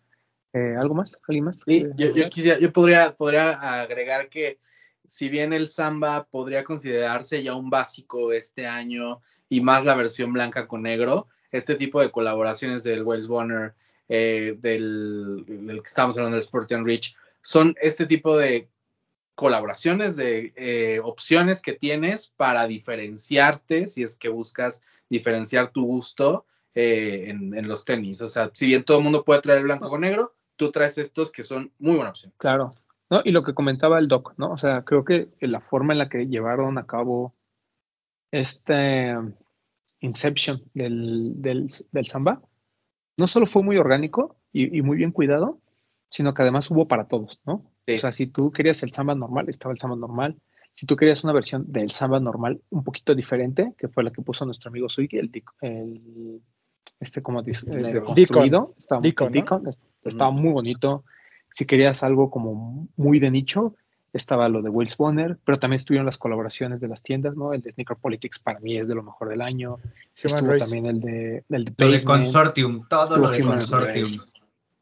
Eh, ¿Algo más? ¿Alguien más? Sí, yo, yo, quisiera, yo podría, podría agregar que si bien el Samba podría considerarse ya un básico este año y más la versión blanca con negro, este tipo de colaboraciones del Wells Bonner, eh, del, del, que estamos hablando del Sport Rich, son este tipo de colaboraciones, de eh, opciones que tienes para diferenciarte si es que buscas diferenciar tu gusto eh, en, los tenis. O sea, si bien todo el mundo puede traer blanco con negro, tú traes estos que son muy buena opción. Claro. ¿no? Y lo que comentaba el doc, ¿no? O sea, creo que la forma en la que llevaron a cabo este Inception del, del, Samba, no solo fue muy orgánico y, muy bien cuidado, sino que además hubo para todos, ¿no? O sea, si tú querías el samba normal, estaba el samba normal. Si tú querías una versión del samba normal un poquito diferente, que fue la que puso nuestro amigo Suiki, el, el este como dice, reconstruido, estaba, estaba muy bonito. Si querías algo como muy de nicho, estaba lo de Wills Bonner, pero también estuvieron las colaboraciones de las tiendas, ¿no? El de Sneaker Politics para mí es de lo mejor del año. Estuvo también el de, el de Lo de Consortium, todo lo de Consortium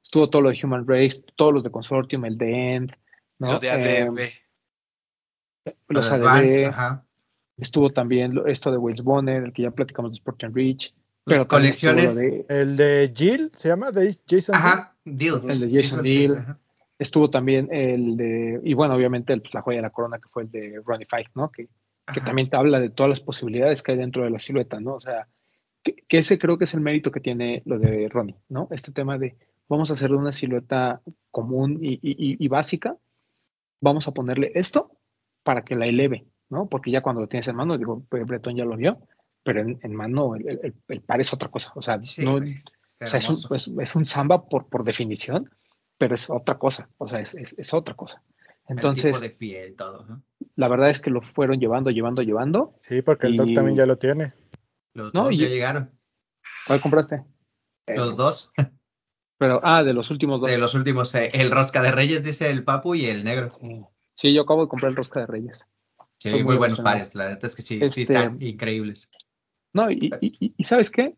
estuvo todo lo de Human Race, todos los de Consortium, el de End, ¿no? Lo de ADB. Eh, los ADB. Estuvo también esto de Wales Bonner, el que ya platicamos de Sport and Rich. Pero colecciones. el de Jill, ¿se llama? De Jason Ajá, Deal. El de Jason Deal. Estuvo también el de, y bueno, obviamente pues, la joya de la corona que fue el de Ronnie Fight, ¿no? Que, que también te habla de todas las posibilidades que hay dentro de la silueta, ¿no? O sea, que, que, ese creo que es el mérito que tiene lo de Ronnie, ¿no? Este tema de, vamos a hacer una silueta común y, básica, vamos a ponerle esto para que la eleve, ¿no? Porque ya cuando lo tienes en mano, digo, Bretón ya lo vio, pero en, mano el, par es otra cosa, o sea, no, es, un, samba por, por definición, pero es otra cosa, o sea, es, otra cosa. Entonces, el tipo de piel, todo, ¿no? La verdad es que lo fueron llevando, llevando, llevando. Sí, porque el Doc también ya lo tiene. Los dos ya llegaron. ¿Cuál compraste? Los dos. Pero, ah, de los últimos dos. De los últimos, eh, el Rosca de Reyes, dice el Papu, y el negro. Sí. yo acabo de comprar el Rosca de Reyes. Sí, muy, buenos pares, la verdad es que sí, sí este, están increíbles. No, y, y, ¿sabes qué?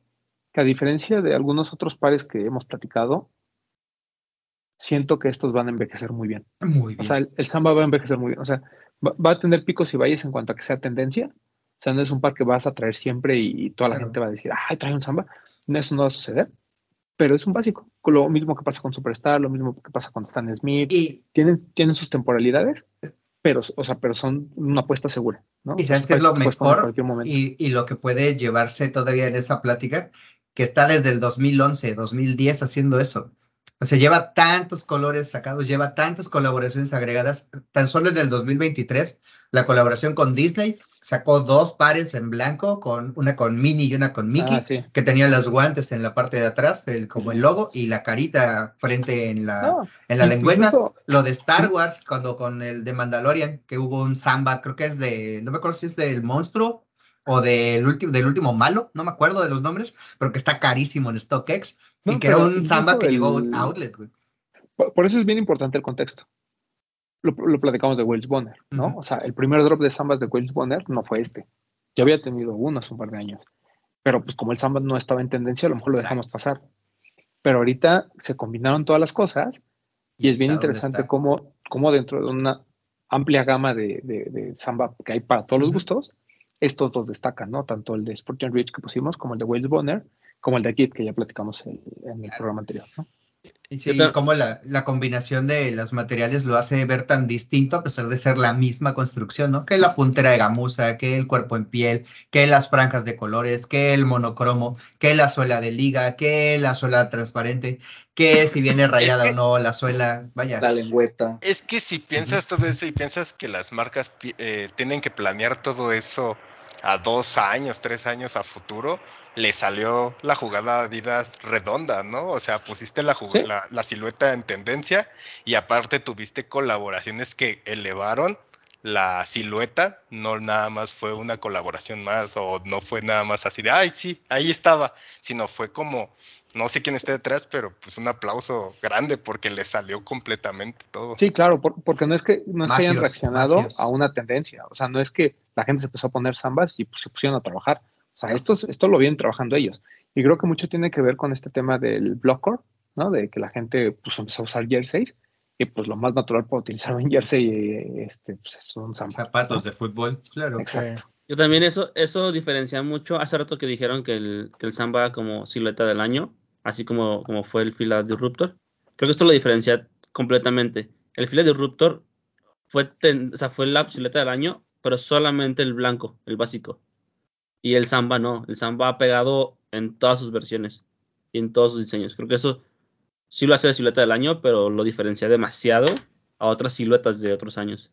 Que a diferencia de algunos otros pares que hemos platicado, siento que estos van a envejecer muy bien. Muy bien. O sea, el, samba va a envejecer muy bien. O sea, va, a tener picos y valles en cuanto a que sea tendencia. O sea, no es un par que vas a traer siempre y, toda la gente va a decir, ay, trae un samba. Eso no va a suceder pero es un básico. Lo mismo que pasa con Superstar, lo mismo que pasa con Stan Smith. Y tienen, tienen sus temporalidades, pero, o sea, pero son una apuesta segura, ¿no? Y sabes que es lo mejor y, y, lo que puede llevarse todavía en esa plática, que está desde el 2011, 2010 haciendo eso. O sea, lleva tantos colores sacados, lleva tantas colaboraciones agregadas. Tan solo en el 2023, la colaboración con Disney sacó dos pares en blanco, con una con Minnie y una con Mickey, ah, que tenían los guantes en la parte de atrás, el, como el logo, y la carita frente en la, en la lengüeta. Lo de Star Wars, cuando con el de Mandalorian, que hubo un samba, creo que es de, no me acuerdo si es del monstruo o del último, del último malo, no me acuerdo de los nombres, pero que está carísimo en StockX y que era un samba que llegó a outlet, güey. Por, eso es bien importante el contexto. Lo, platicamos de Wells Bonner, ¿no? O sea, el primer drop de sambas de Wells Bonner no fue este. Ya había tenido uno hace un par de años. Pero pues como el samba no estaba en tendencia, a lo mejor lo dejamos pasar. Pero ahorita se combinaron todas las cosas y, es bien interesante cómo, cómo, dentro de una amplia gama de, de, samba que hay para todos los gustos, estos dos destacan, ¿no? Tanto el de Sporting Rich que pusimos como el de Wales Bonner, como el de Kit que ya platicamos en, el programa anterior, ¿no? Y sí, como la, la, combinación de los materiales lo hace ver tan distinto a pesar de ser la misma construcción, ¿no? Que la puntera de gamuza, que el cuerpo en piel, que las franjas de colores, que el monocromo, que la suela de liga, que la suela transparente, que si viene rayada o no la suela, vaya. La lengüeta. Es que si piensas todo eso y piensas que las marcas eh, tienen que planear todo eso a dos años, tres años a futuro, le salió la jugada Adidas redonda, ¿no? O sea, pusiste la, la, silueta en tendencia y aparte tuviste colaboraciones que elevaron la silueta, no nada más fue una colaboración más o no fue nada más así de, ay, sí, ahí estaba, sino fue como, no sé quién esté detrás, pero pues un aplauso grande porque le salió completamente todo. Sí, claro, porque no es que no se hayan reaccionado a una tendencia, o sea, no es que la gente se empezó a poner zambas y pues, se pusieron a trabajar, sea, esto, esto lo vienen trabajando ellos. Y creo que mucho tiene que ver con este tema del blocker, ¿no? De que la gente pues, empezó a usar jerseys y pues lo más natural para utilizar un jersey este, pues, son zapatos de fútbol. Claro. Exacto. Yo también eso, eso diferencia mucho. Hace rato que dijeron que el, que el Samba como silueta del año, así como, como fue el fila Disruptor. Creo que esto lo diferencia completamente. El fila Disruptor fue, o sea, fue la silueta del año, pero solamente el blanco, el básico. Y el Samba no, el Samba ha pegado en todas sus versiones y en todos sus diseños. Creo que eso sí lo hace de silueta del año, pero lo diferencia demasiado a otras siluetas de otros años.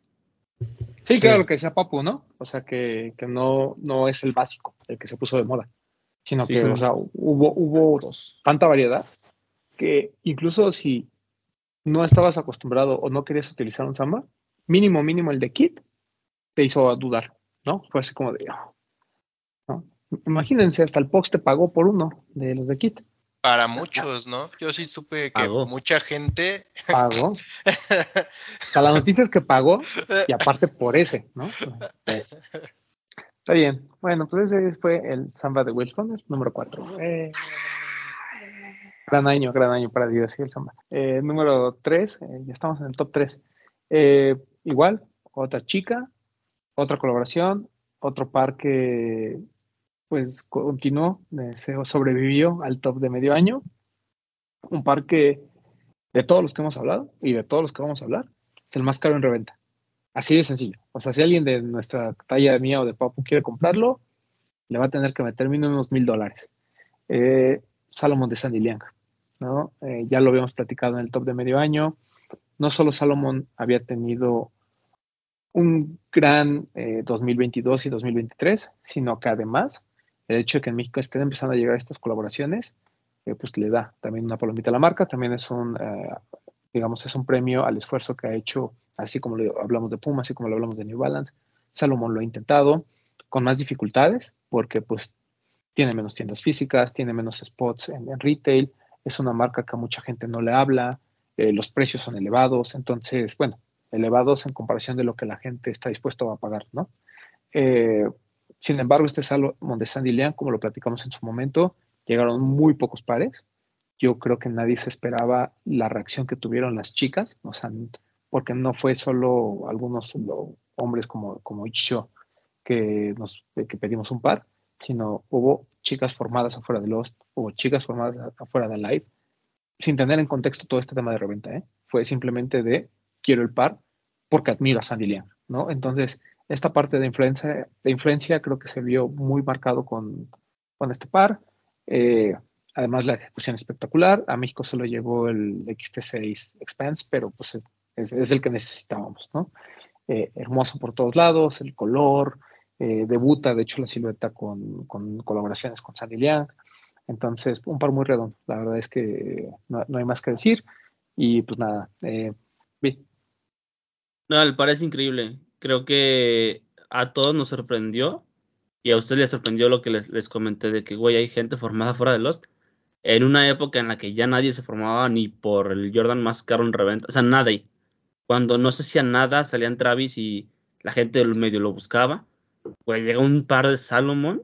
Sí, claro, lo que decía Papu, ¿no? O sea, que, que, no, no es el básico, el que se puso de moda, sino que o sea, hubo, hubo tanta variedad que incluso si no estabas acostumbrado o no querías utilizar un samba, mínimo, mínimo el de kit, te hizo dudar, ¿no? Fue así como de, oh, Imagínense, hasta el Pox te pagó por uno de los de Kit. Para muchos, ¿no? Yo sí supe que mucha gente pagó. o sea, la noticia es que pagó y aparte por ese, ¿no? Está bien. Bueno, pues ese fue el Samba de Welsh número 4. Eh, gran año, gran año para Dios y el Samba. Eh, número 3, eh, ya estamos en el top 3. igual, otra chica, otra colaboración, otro par que pues continuó, sobrevivió al top de medio año. Un par que de todos los que hemos hablado y de todos los que vamos a hablar, es el más caro en reventa. Así de sencillo. O sea, si alguien de nuestra talla mía o de Papu quiere comprarlo, le va a tener que meter mínimo unos mil dólares. Eh, Salomon de Sandy Liang, ¿no? Eh, ya lo habíamos platicado en el top de medio año. No solo Salomon había tenido un gran 2022 eh, y 2023, sino que además el hecho de que en México estén empezando a llegar estas colaboraciones, eh, pues le da también una palomita a la marca, también es un, eh, digamos, es un premio al esfuerzo que ha hecho, así como lo hablamos de Puma, así como lo hablamos de New Balance, Salomón lo ha intentado, con más dificultades, porque pues tiene menos tiendas físicas, tiene menos spots en, retail, es una marca que a mucha gente no le habla, eh, los precios son elevados, entonces, bueno, elevados en comparación de lo que la gente está dispuesto a pagar, ¿no? Sin embargo, este Salomon de Sandy Lean, como lo platicamos en su momento, llegaron muy pocos pares. Yo creo que nadie se esperaba la reacción que tuvieron las chicas, o sea, porque no fue solo algunos hombres como, como Icho que, nos, que pedimos un par, sino hubo chicas formadas afuera de Lost, hubo chicas formadas afuera de Live, sin tener en contexto todo este tema de reventa. ¿eh? Fue simplemente de quiero el par porque admiro a Sandy Liang, ¿no? Entonces, esta parte de influencia, de influencia creo que se vio muy marcado con, con este par. Eh, además, la ejecución espectacular. A México solo llegó el XT6 Expanse, pero pues es, el que necesitábamos, ¿no? Eh, hermoso por todos lados, el color, eh, debuta, de hecho, la silueta con, con colaboraciones con Sandy Liang. Entonces, un par muy redondo. La verdad es que no, hay más que decir. Y pues nada, eh, No, el par es increíble. Creo que a todos nos sorprendió. Y a ustedes les sorprendió lo que les, les comenté de que, güey, hay gente formada fuera de Lost. En una época en la que ya nadie se formaba ni por el Jordan más caro en reventa. O sea, nadie. Cuando no se hacía nada, salían Travis y la gente medio lo buscaba. Güey, llega un par de Salomon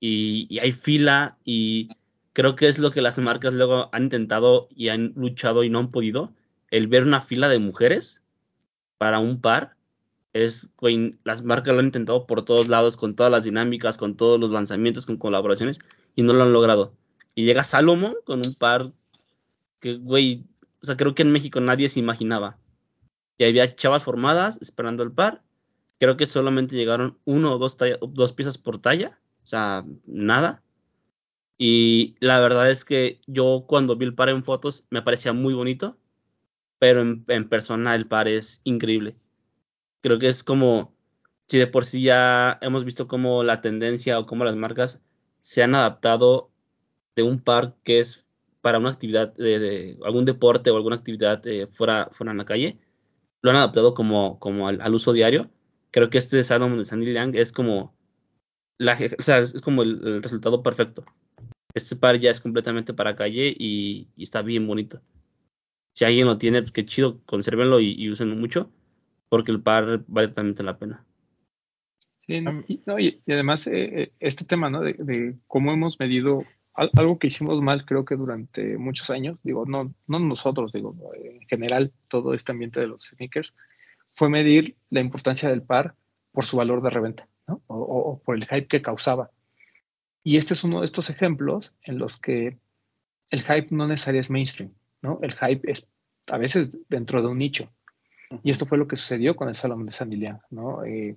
y, hay fila y creo que es lo que las marcas luego han intentado y han luchado y no han podido. El ver una fila de mujeres para un par es, las marcas lo han intentado por todos lados, con todas las dinámicas, con todos los lanzamientos, con colaboraciones y no lo han logrado. Y llega Salomon con un par que, güey, o sea, creo que en México nadie se imaginaba. Y había chavas formadas esperando el par. Creo que solamente llegaron uno o dos, dos piezas por talla o sea, nada. Y la verdad es que yo cuando vi el par en fotos me parecía muy bonito, pero en, persona el par es increíble. Creo que es como, si de por sí ya hemos visto cómo la tendencia o cómo las marcas se han adaptado de un par que es para una actividad de, algún deporte o alguna actividad eh, fuera, fuera en la calle, lo han adaptado como, como al, uso diario. Creo que este de Salomon de Sandy es como o sea, es como el, resultado perfecto. Este par ya es completamente para calle y, está bien bonito. Si alguien lo tiene, pues qué chido, consérvenlo y, y úsenlo mucho, porque el par vale totalmente la pena. Sí, y, además eh, eh, este tema, ¿no? De, cómo hemos medido algo que hicimos mal, creo que durante muchos años, digo, no, no nosotros, digo, en general, todo este ambiente de los sneakers, fue medir la importancia del par por su valor de reventa o, por el hype que causaba. Y este es uno de estos ejemplos en los que el hype no necesariamente es mainstream, ¿no? El hype es a veces dentro de un nicho. Y esto fue lo que sucedió con el Salón de San ¿no? Eh,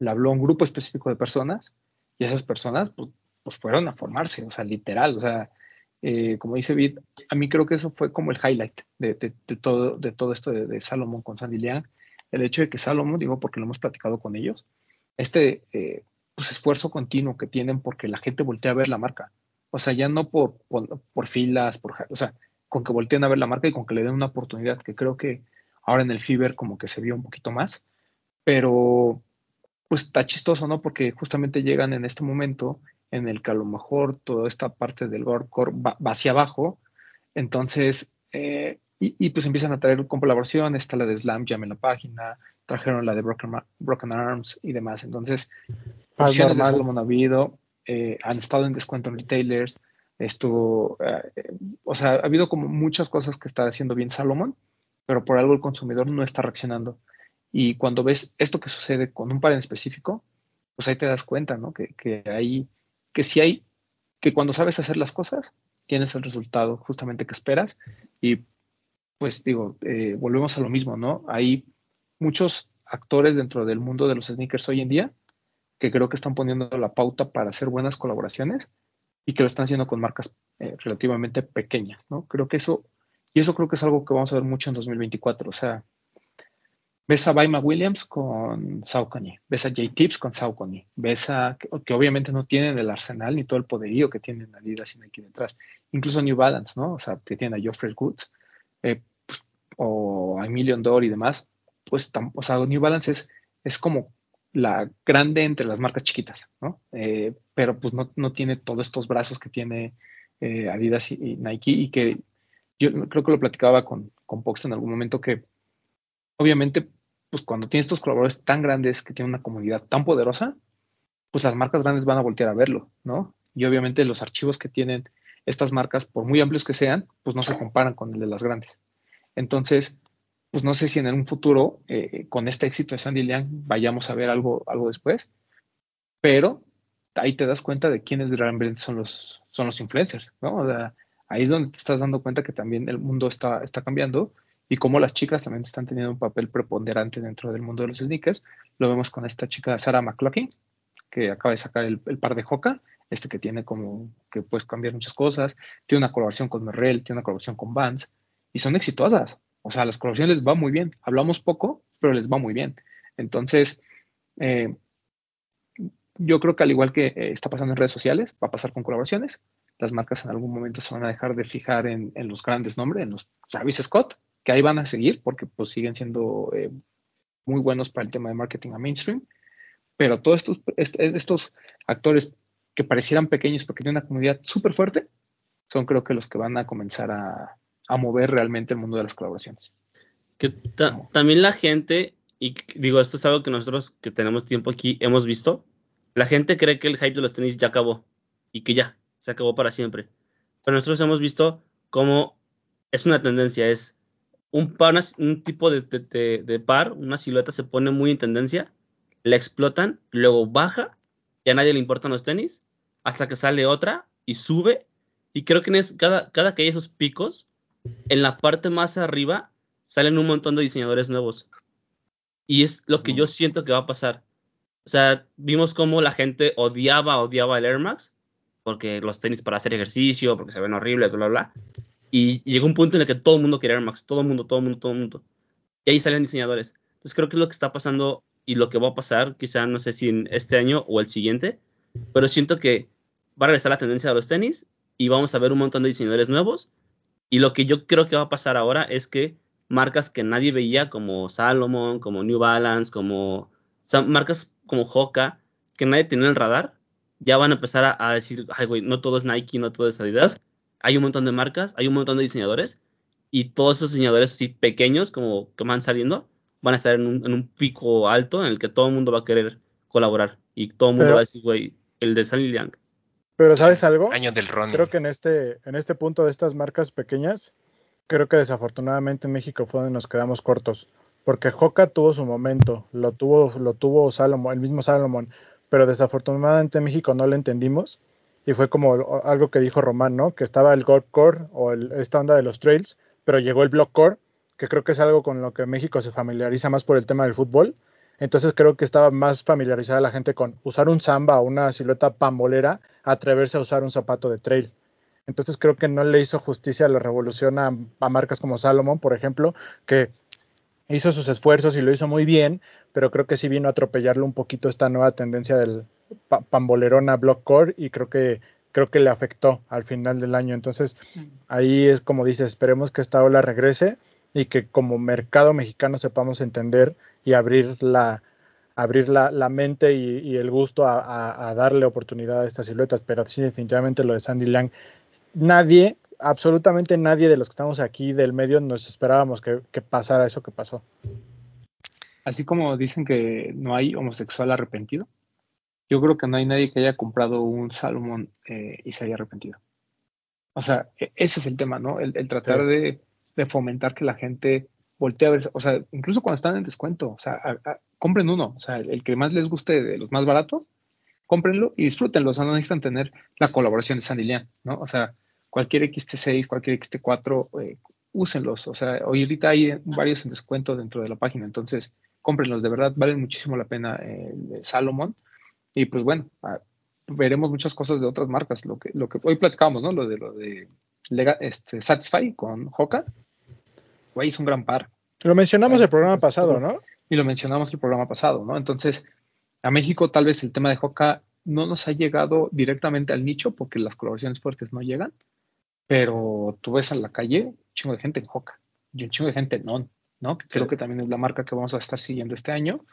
le habló a un grupo específico de personas y esas personas pues, pues fueron a formarse, o sea, literal, o sea, eh, como dice Vid, a mí creo que eso fue como el highlight de, todo, de todo esto de, de Salomón con Liang, el hecho de que Salomón, digo porque lo hemos platicado con ellos, este eh, pues, esfuerzo continuo que tienen porque la gente voltea a ver la marca. O sea, ya no por, por, filas, por, o sea, con que volteen a ver la marca y con que le den una oportunidad, que creo que ahora en el Fiber como que se vio un poquito más, pero pues está chistoso, ¿no? Porque justamente llegan en este momento en el que a lo mejor toda esta parte del core va, hacia abajo, entonces, eh, y, pues empiezan a traer colaboración, está la de Slam Jam en la página, trajeron la de Broken, Arms y demás. Entonces, opciones de Salomon ha habido, eh, han estado en descuento en retailers, estuvo, eh, o sea, ha habido como muchas cosas que está haciendo bien Salomon, pero por algo el consumidor no está reaccionando. Y cuando ves esto que sucede con un par en específico, pues ahí te das cuenta, ¿no? Que, que hay, que si hay, que cuando sabes hacer las cosas, tienes el resultado justamente que esperas. Y pues digo, eh, volvemos a lo mismo, ¿no? Hay muchos actores dentro del mundo de los sneakers hoy en día que creo que están poniendo la pauta para hacer buenas colaboraciones y que lo están haciendo con marcas eh, relativamente pequeñas, ¿no? Creo que eso, y eso creo que es algo que vamos a ver mucho en 2024, o sea, ves a Baima Williams con Saucony, ves a J Tips con Saucony, ves a, que, obviamente no tienen el arsenal ni todo el poderío que tienen Adidas y Nike detrás, incluso New Balance, ¿no? O sea, que tienen a Geoffrey Goods, eh, pues, o a Million Dollar y demás, pues, o sea, New Balance es, es como la grande entre las marcas chiquitas, ¿no? Eh, pero pues no, no, tiene todos estos brazos que tiene eh, Adidas y, Nike y que yo creo que lo platicaba con, con Pox en algún momento que obviamente pues cuando tienes estos colaboradores tan grandes que tienen una comunidad tan poderosa, pues las marcas grandes van a voltear a verlo, ¿no? Y obviamente los archivos que tienen estas marcas, por muy amplios que sean, pues no se comparan con el de las grandes. Entonces, pues no sé si en un futuro, eh, con este éxito de Sandy Liang, vayamos a ver algo, algo después, pero ahí te das cuenta de quiénes realmente son los, son los influencers, ¿no? Ahí es donde te estás dando cuenta que también el mundo está, está cambiando y cómo las chicas también están teniendo un papel preponderante dentro del mundo de los sneakers. Lo vemos con esta chica Sarah McLaughlin, que acaba de sacar el, par de Hoka, este que tiene como que puedes cambiar muchas cosas, tiene una colaboración con Merrell, tiene una colaboración con Vans, y son exitosas. O sea, las colaboraciones les va muy bien. Hablamos poco, pero les va muy bien. Entonces, eh, yo creo que al igual que eh, está pasando en redes sociales, va a pasar con colaboraciones. Las marcas en algún momento se van a dejar de fijar en, los grandes nombres, en los Travis Scott, que ahí van a seguir porque pues siguen siendo eh, muy buenos para el tema de marketing a mainstream. Pero todos estos, estos actores que parecieran pequeños porque tienen una comunidad súper fuerte, son creo que los que van a comenzar a, a mover realmente el mundo de las colaboraciones. Que también la gente, y digo, esto es algo que nosotros que tenemos tiempo aquí hemos visto, la gente cree que el hype de los tenis ya acabó y que ya, se acabó para siempre. Pero nosotros hemos visto cómo es una tendencia, es un, par, un tipo de, de, par, una silueta se pone muy en tendencia, la explotan, luego baja, y a nadie le importan los tenis, hasta que sale otra y sube. Y creo que en cada, cada que hay esos picos, en la parte más arriba salen un montón de diseñadores nuevos. Y es lo que yo siento que va a pasar. O sea, vimos cómo la gente odiaba, odiaba el Air Max, porque los tenis para hacer ejercicio, porque se ven horribles, bla, bla, bla. Y, llegó un punto en el que todo el mundo quería Air Max, todo el mundo, todo el mundo, todo el mundo. Y ahí salen diseñadores. Entonces creo que es lo que está pasando y lo que va a pasar, quizá no sé si en este año o el siguiente, pero siento que va a regresar la tendencia de los tenis y vamos a ver un montón de diseñadores nuevos y lo que yo creo que va a pasar ahora es que marcas que nadie veía, como Salomon, como New Balance, como. O sea, marcas como Hoka, que nadie tenía en el radar, ya van a empezar a, decir, ay, güey, no todo es Nike, no todo es Adidas. Hay un montón de marcas, hay un montón de diseñadores, y todos esos diseñadores así pequeños, como que van saliendo, van a estar en un, pico alto en el que todo el mundo va a querer colaborar. Y todo el mundo va a decir, güey, el de Sally Liang pero ¿sabes algo? Año del Ronnie. Creo que en este, en este punto de estas marcas pequeñas, creo que desafortunadamente en México fue donde nos quedamos cortos. Porque Hoka tuvo su momento, lo tuvo, lo tuvo Salomon, el mismo Salomon, pero desafortunadamente en México no lo entendimos. Y fue como algo que dijo Román, ¿no? Que estaba el Gold Core o esta onda de los trails, pero llegó el Block Core, que creo que es algo con lo que México se familiariza más por el tema del fútbol. Entonces creo que estaba más familiarizada la gente con usar un samba o una silueta pambolera, atreverse a usar un zapato de trail. Entonces creo que no le hizo justicia a la revolución a, marcas como Salomon, por ejemplo, que hizo sus esfuerzos y lo hizo muy bien, pero creo que sí vino a atropellarle un poquito esta nueva tendencia del pambolerona block core y creo que creo que le afectó al final del año. Entonces ahí es como dices, esperemos que esta ola regrese y que como mercado mexicano sepamos entender y abrir la, abrir la, mente y, el gusto a, darle oportunidad a estas siluetas. Pero sí, definitivamente lo de Sandy Lang, nadie, absolutamente nadie de los que estamos aquí del medio nos esperábamos que, pasara eso que pasó. Así como dicen que no hay homosexual arrepentido, yo creo que no hay nadie que haya comprado un Salomón eh, y se haya arrepentido. O sea, e, ese es el tema, ¿no? El, tratar de de fomentar que la gente voltee a ver, o sea, incluso cuando están en descuento, o sea, compren uno, o sea, el, que más les guste de los más baratos, cómprenlo y disfrútenlo, o sea, no necesitan tener la colaboración de Sandilian, ¿no? O sea, cualquier XT6, cualquier XT4, eh, úsenlos, o sea, hoy ahorita hay varios en descuento dentro de la página, entonces cómprenlos, de verdad valen muchísimo la pena eh, el Salomon y pues bueno, ah, veremos muchas cosas de otras marcas, lo que, lo que hoy platicamos, ¿no? Lo de lo de este, Satisfy con Hoka, güey, es un gran par. Lo mencionamos el programa pasado, ¿no? Y lo mencionamos el programa pasado, ¿no? Entonces, a México tal vez el tema de Hoka no nos ha llegado directamente al nicho porque las colaboraciones fuertes no llegan, pero tú ves a la calle un chingo de gente en Hoka y un chingo de gente en Non, ¿no? creo que también es la marca que vamos a estar siguiendo este año,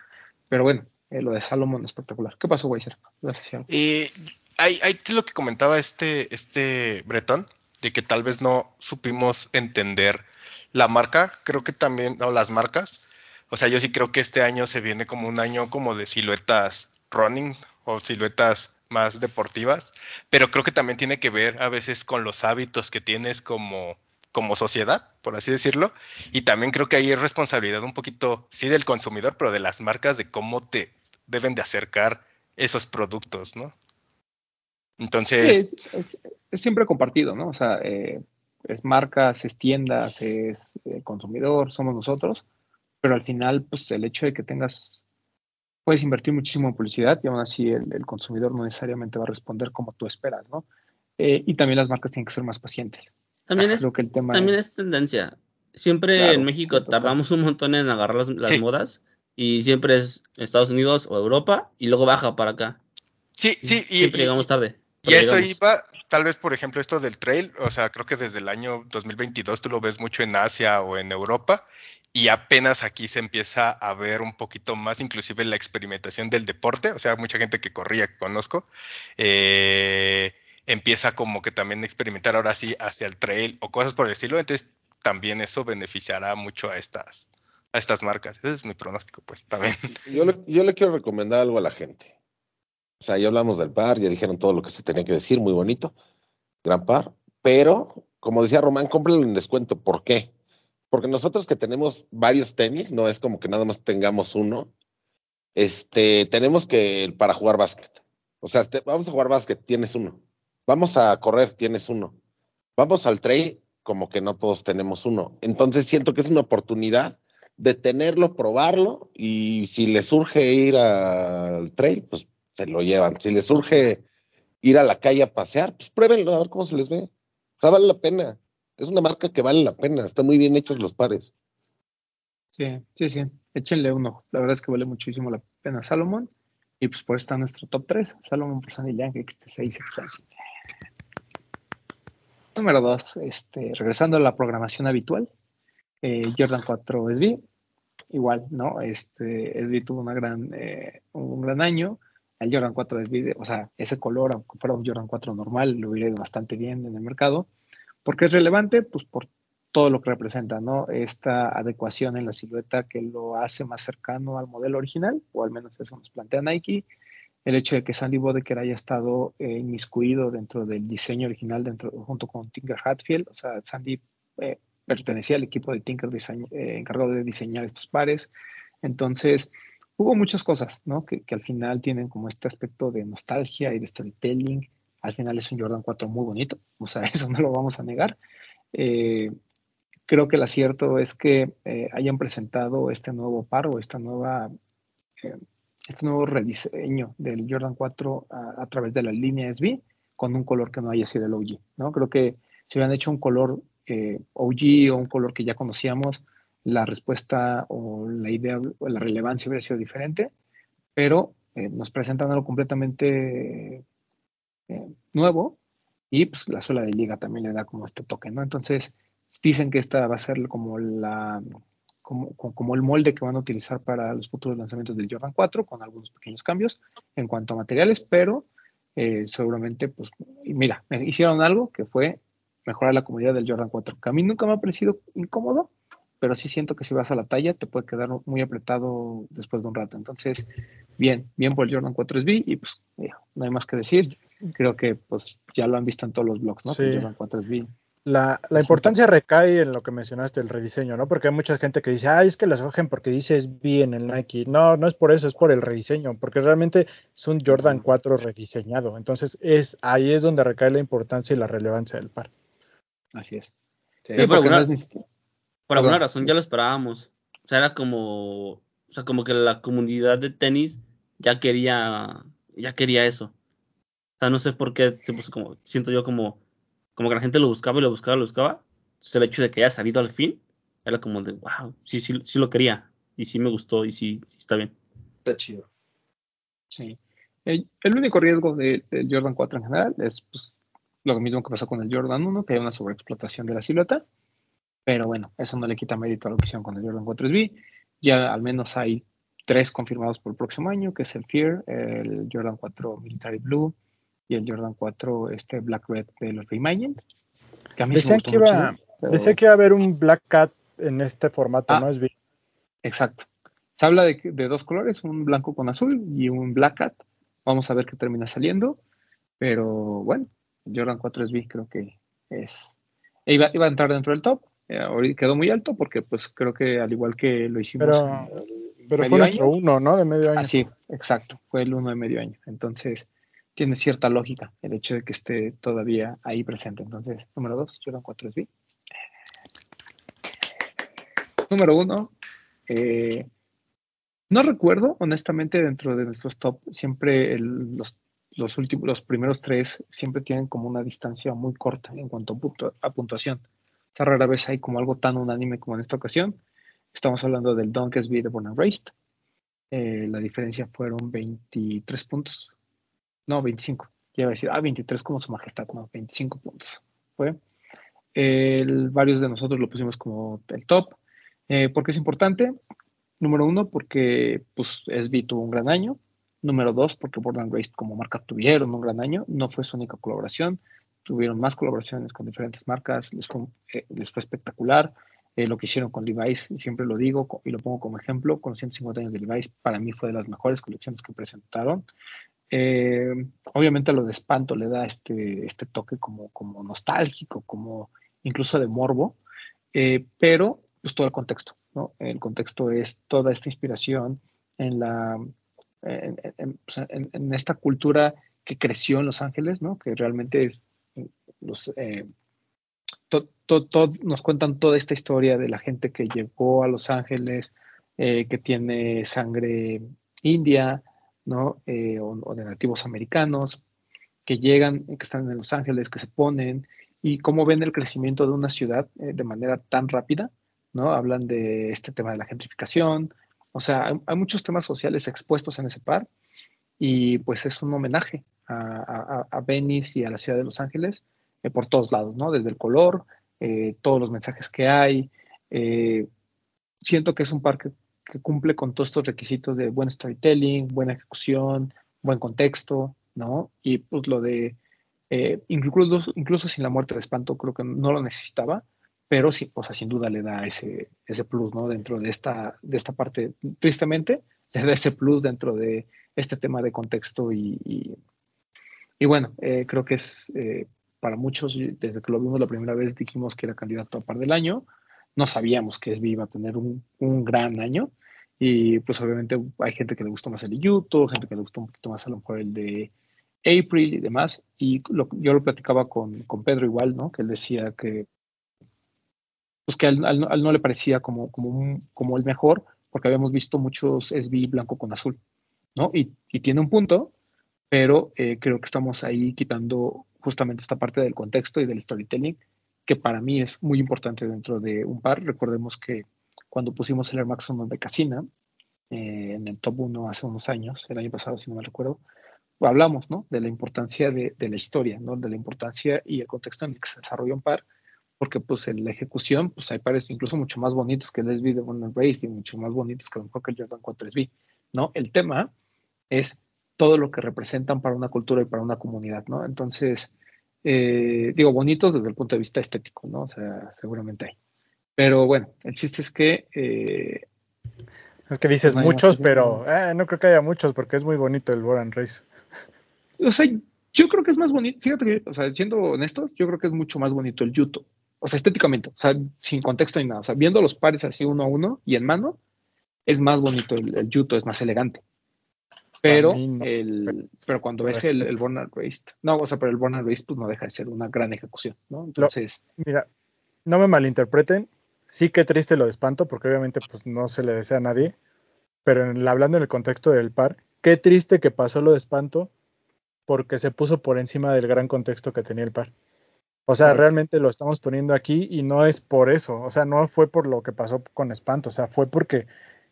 pero bueno, eh, lo de Salomon espectacular. ¿Qué pasó, Weiser? Gracias. Y hay, hay lo que comentaba este, este Bretón, de que tal vez no supimos entender la marca, creo que también, o las marcas. O sea, yo sí creo que este año se viene como un año como de siluetas running o siluetas más deportivas, pero creo que también tiene que ver a veces con los hábitos que tienes como, como sociedad, por así decirlo, y también creo que ahí es responsabilidad un poquito, sí, del consumidor, pero de las marcas de cómo te deben de acercar esos productos, ¿no? Entonces... es, siempre compartido, ¿no? O sea, eh, es marcas, es tiendas, es el consumidor, somos nosotros, pero al final, pues el hecho de que tengas, puedes invertir muchísimo en publicidad y aún así el, consumidor no necesariamente va a responder como tú esperas, ¿no? Eh, y también las marcas tienen que ser más pacientes. También es, que el tema también es, tendencia. Siempre en México tardamos un montón en agarrar las, modas y siempre es Estados Unidos o Europa y luego baja para acá. Sí, sí, y, siempre llegamos tarde. Y eso iba, tal vez por ejemplo esto del trail, o sea, creo que desde el año 2022 tú lo ves mucho en Asia o en Europa y apenas aquí se empieza a ver un poquito más, inclusive la experimentación del deporte, o sea, mucha gente que corría, que conozco, eh, empieza como que también a experimentar ahora sí hacia el trail o cosas por el estilo, entonces también eso beneficiará mucho a estas, a estas marcas. Ese es mi pronóstico, pues, también. Yo le, yo le quiero recomendar algo a la gente. O sea, ya hablamos del par, ya dijeron todo lo que se tenía que decir, muy bonito, gran par, pero como decía Román, cómpralo en descuento. ¿Por qué? Porque nosotros que tenemos varios tenis, no es como que nada más tengamos uno, este, tenemos que para jugar básquet. O sea, vamos a jugar básquet, tienes uno. Vamos a correr, tienes uno. Vamos al trail, como que no todos tenemos uno. Entonces siento que es una oportunidad de tenerlo, probarlo y si le surge ir al trail, pues se lo llevan. Si les surge ir a la calle a pasear, pues pruébenlo a ver cómo se les ve. O sea, vale la pena. Es una marca que vale la pena. Están muy bien hechos los pares. Sí, sí, sí. Échenle uno. La verdad es que vale muchísimo la pena Salomon. Y pues por eso está nuestro top 3. Salomon por Sandy Young, XT6 Expensive. Número 2. Este, regresando a la programación habitual. Eh, Jordan 4 SB. Igual, ¿no? Este, SB tuvo una gran, eh, un gran año el Jordan 4 SB, o sea, ese color, aunque fuera un Jordan 4 normal, lo hubiera bastante bien en el mercado, porque es relevante, pues por todo lo que representa, ¿no? Esta adecuación en la silueta que lo hace más cercano al modelo original, o al menos eso nos plantea Nike. El hecho de que Sandy Bodeker haya estado eh, inmiscuido dentro del diseño original, dentro, junto con Tinker Hatfield, o sea, Sandy eh, pertenecía al equipo de Tinker eh, encargado de diseñar estos pares. Entonces, hubo muchas cosas, ¿no? Que, al final tienen como este aspecto de nostalgia y de storytelling. Al final es un Jordan 4 muy bonito, o sea, eso no lo vamos a negar. Eh, creo que el acierto es que eh, hayan presentado este nuevo par o esta nueva, este nuevo rediseño del Jordan 4 a, través de la línea SB con un color que no haya sido el OG, ¿no? Creo que si hubieran hecho un color OG o un color que ya conocíamos, la respuesta o la idea o la relevancia hubiera sido diferente, pero eh, nos presentan algo completamente eh, nuevo y pues la suela de liga también le da como este toque, ¿no? Entonces dicen que esta va a ser como la como, como, el molde que van a utilizar para los futuros lanzamientos del Jordan 4 con algunos pequeños cambios en cuanto a materiales, pero eh, seguramente pues mira, hicieron algo que fue mejorar la comodidad del Jordan 4, que a mí nunca me ha parecido incómodo, pero sí siento que si vas a la talla te puede quedar muy apretado después de un rato. Entonces, bien, bien por el Jordan 4SB y pues no hay más que decir. Creo que pues ya lo han visto en todos los blogs, ¿no? Sí. Jordan 4SB. La, la importancia recae en lo que mencionaste, el rediseño, ¿no? Porque hay mucha gente que dice, ay, es que las cogen porque dices bien en el Nike. No, no es por eso, es por el rediseño, porque realmente es un Jordan 4 rediseñado. Entonces, es ahí es donde recae la importancia y la relevancia del par. Así es. Sí, no es por alguna razón ya lo esperábamos. O sea, era como, o sea, como que la comunidad de tenis ya quería, ya quería eso. O sea, no sé por qué se puso como, siento yo como, como que la gente lo buscaba y lo buscaba y lo buscaba. Entonces el hecho de que haya salido al fin, era como de, wow, sí, sí, sí lo quería. Y sí me gustó y sí, sí está bien. Está chido. Sí. El, único riesgo del Jordan 4 en general es pues, lo mismo que pasó con el Jordan 1, que hay una sobreexplotación de la silueta. Pero bueno, eso no le quita mérito a la opción con el Jordan 4SB. Ya al menos hay tres confirmados por el próximo año, que es el Fear, el Jordan 4 Military Blue y el Jordan 4 este Black Red de los Reimagined. Que decía, que iba, que iba a haber un Black Cat en este formato, ah, ¿no? Es bien. Exacto. Se habla de, de, dos colores, un blanco con azul y un Black Cat. Vamos a ver qué termina saliendo. Pero bueno, Jordan 4SB creo que es. Iba, iba a entrar dentro del top. Eh, quedó muy alto porque pues creo que al igual que lo hicimos pero, pero fue nuestro uno no de medio año así exacto fue el uno de medio año entonces tiene cierta lógica el hecho de que esté todavía ahí presente entonces número dos Jordan 4 SB número uno, eh, no recuerdo, honestamente, dentro de nuestros top, siempre los, los, últimos, los primeros tres siempre tienen como una distancia muy corta en cuanto a, puntuación. Esta rara vez hay como algo tan unánime como en esta ocasión. Estamos hablando del Donkey de Born and Raised. Eh, la diferencia fueron 23 puntos. No, 25. Ya iba a decir, ah, 23 como su majestad, no, 25 puntos. Fue. varios de nosotros lo pusimos como el top. Eh, ¿Por qué es importante? Número uno, porque pues SB tuvo un gran año. Número dos, porque Borderlands Race como marca tuvieron un gran año. No fue su única colaboración. Tuvieron más colaboraciones con diferentes marcas. Les fue, eh, les fue espectacular. Eh, lo que hicieron con Levi's, siempre lo digo y lo pongo como ejemplo, con los 150 años de Levi's, para mí fue de las mejores colecciones que presentaron. Eh, obviamente lo de espanto le da este, este toque como, como nostálgico, como incluso de morbo, pero pues todo el contexto. El contexto es toda esta inspiración en, la, en, esta cultura que creció en Los Ángeles, ¿no? que realmente los, eh, nos cuentan toda esta historia de la gente que llegó a Los Ángeles, eh, que tiene sangre india, ¿no? Eh, o, de nativos americanos, que llegan, que están en Los Ángeles, que se ponen, y cómo ven el crecimiento de una ciudad de manera tan rápida, ¿no? Hablan de este tema de la gentrificación, o sea, hay, muchos temas sociales expuestos en ese par y pues es un homenaje a, a, Venice y a la ciudad de Los Ángeles eh, por todos lados, ¿no? Desde el color, eh, todos los mensajes que hay. Eh, siento que es un parque que cumple con todos estos requisitos de buen storytelling, buena ejecución, buen contexto, ¿no? Y pues lo de, incluso, incluso sin la muerte de espanto, creo que no lo necesitaba, pero sí, o sea, sin duda le da ese, ese plus, ¿no? Dentro de esta, de esta parte, tristemente, le da ese plus dentro de este tema de contexto y, y, bueno, eh, creo que es eh, para muchos, desde que lo vimos la primera vez, dijimos que era candidato a par del año, no sabíamos que SB iba a tener un, un gran año y pues obviamente hay gente que le gustó más el YouTube, gente que le gustó un poquito más a lo mejor el de April y demás, y yo lo platicaba con, con Pedro igual, ¿no? Que él decía que pues que al, no le parecía como, como, como el mejor, porque habíamos visto muchos SB blanco con azul, ¿no? Y, tiene un punto, pero eh, creo que estamos ahí quitando justamente esta parte del contexto y del storytelling, que para mí es muy importante dentro de un par. Recordemos que cuando pusimos el Air Max de Casina, eh, en el top 1 hace unos años, el año pasado, si no me recuerdo, hablamos, ¿no? De la importancia de, de, la historia, ¿no? De la importancia y el contexto en el que se desarrolla un par porque pues en la ejecución pues hay pares incluso mucho más bonitos que el SB de One Race y mucho más bonitos que a lo el Jordan 4 SB, ¿no? El tema es todo lo que representan para una cultura y para una comunidad, ¿no? Entonces, eh, digo, bonitos desde el punto de vista estético, ¿no? O sea, seguramente hay. Pero bueno, el chiste es que... Eh, es que dices muchos, pero eh, no creo que haya muchos porque es muy bonito el Warren Race. O sea, yo creo que es más bonito, fíjate que, o sea, siendo honestos, yo creo que es mucho más bonito el Yuto o sea, estéticamente, o sea, sin contexto ni nada, o sea, viendo los pares así uno a uno y en mano, es más bonito el, el Yuto, es más elegante. Pero, el, pero cuando ves el, el Born no, o sea, pero el Born Race pues no deja de ser una gran ejecución, ¿no? Entonces. mira, no me malinterpreten, sí que triste lo de espanto, porque obviamente pues no se le desea a nadie, pero en, hablando en el contexto del par, qué triste que pasó lo de espanto, porque se puso por encima del gran contexto que tenía el par. O sea, realmente lo estamos poniendo aquí y no es por eso, o sea, no fue por lo que pasó con Espanto, o sea, fue porque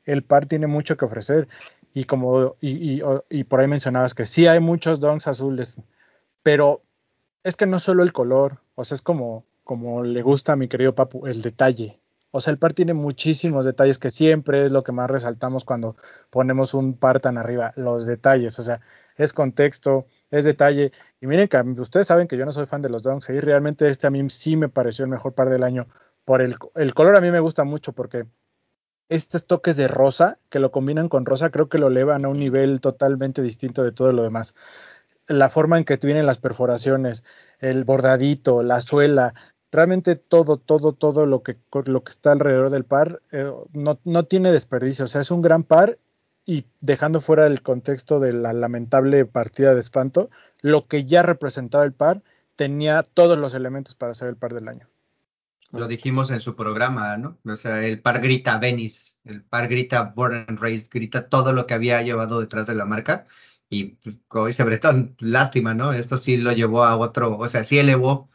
el par tiene mucho que ofrecer y como y, y, por ahí mencionabas que sí hay muchos donks azules, pero es que no solo el color, o sea, es como como le gusta a mi querido Papu, el detalle. O sea, el par tiene muchísimos detalles que siempre es lo que más resaltamos cuando ponemos un par tan arriba, los detalles, o sea, es contexto, es detalle. Y miren que ustedes saben que yo no soy fan de los Donks y realmente este a mí sí me pareció el mejor par del año. Por el, el color a mí me gusta mucho porque estos toques de rosa que lo combinan con rosa creo que lo elevan a un nivel totalmente distinto de todo lo demás. La forma en que vienen las perforaciones, el bordadito, la suela, realmente todo, todo, todo lo que, lo que está alrededor del par eh, no, no, tiene desperdicio. O sea, es un gran par y dejando fuera el contexto de la lamentable partida de espanto, lo que ya representaba el par tenía todos los elementos para ser el par del año. Lo dijimos en su programa, ¿no? O sea, el par grita Venice, el par grita Born and Raised, grita todo lo que había llevado detrás de la marca. Y pues, como dice Bretón, lástima, ¿no? Esto sí lo llevó a otro, o sea, sí elevó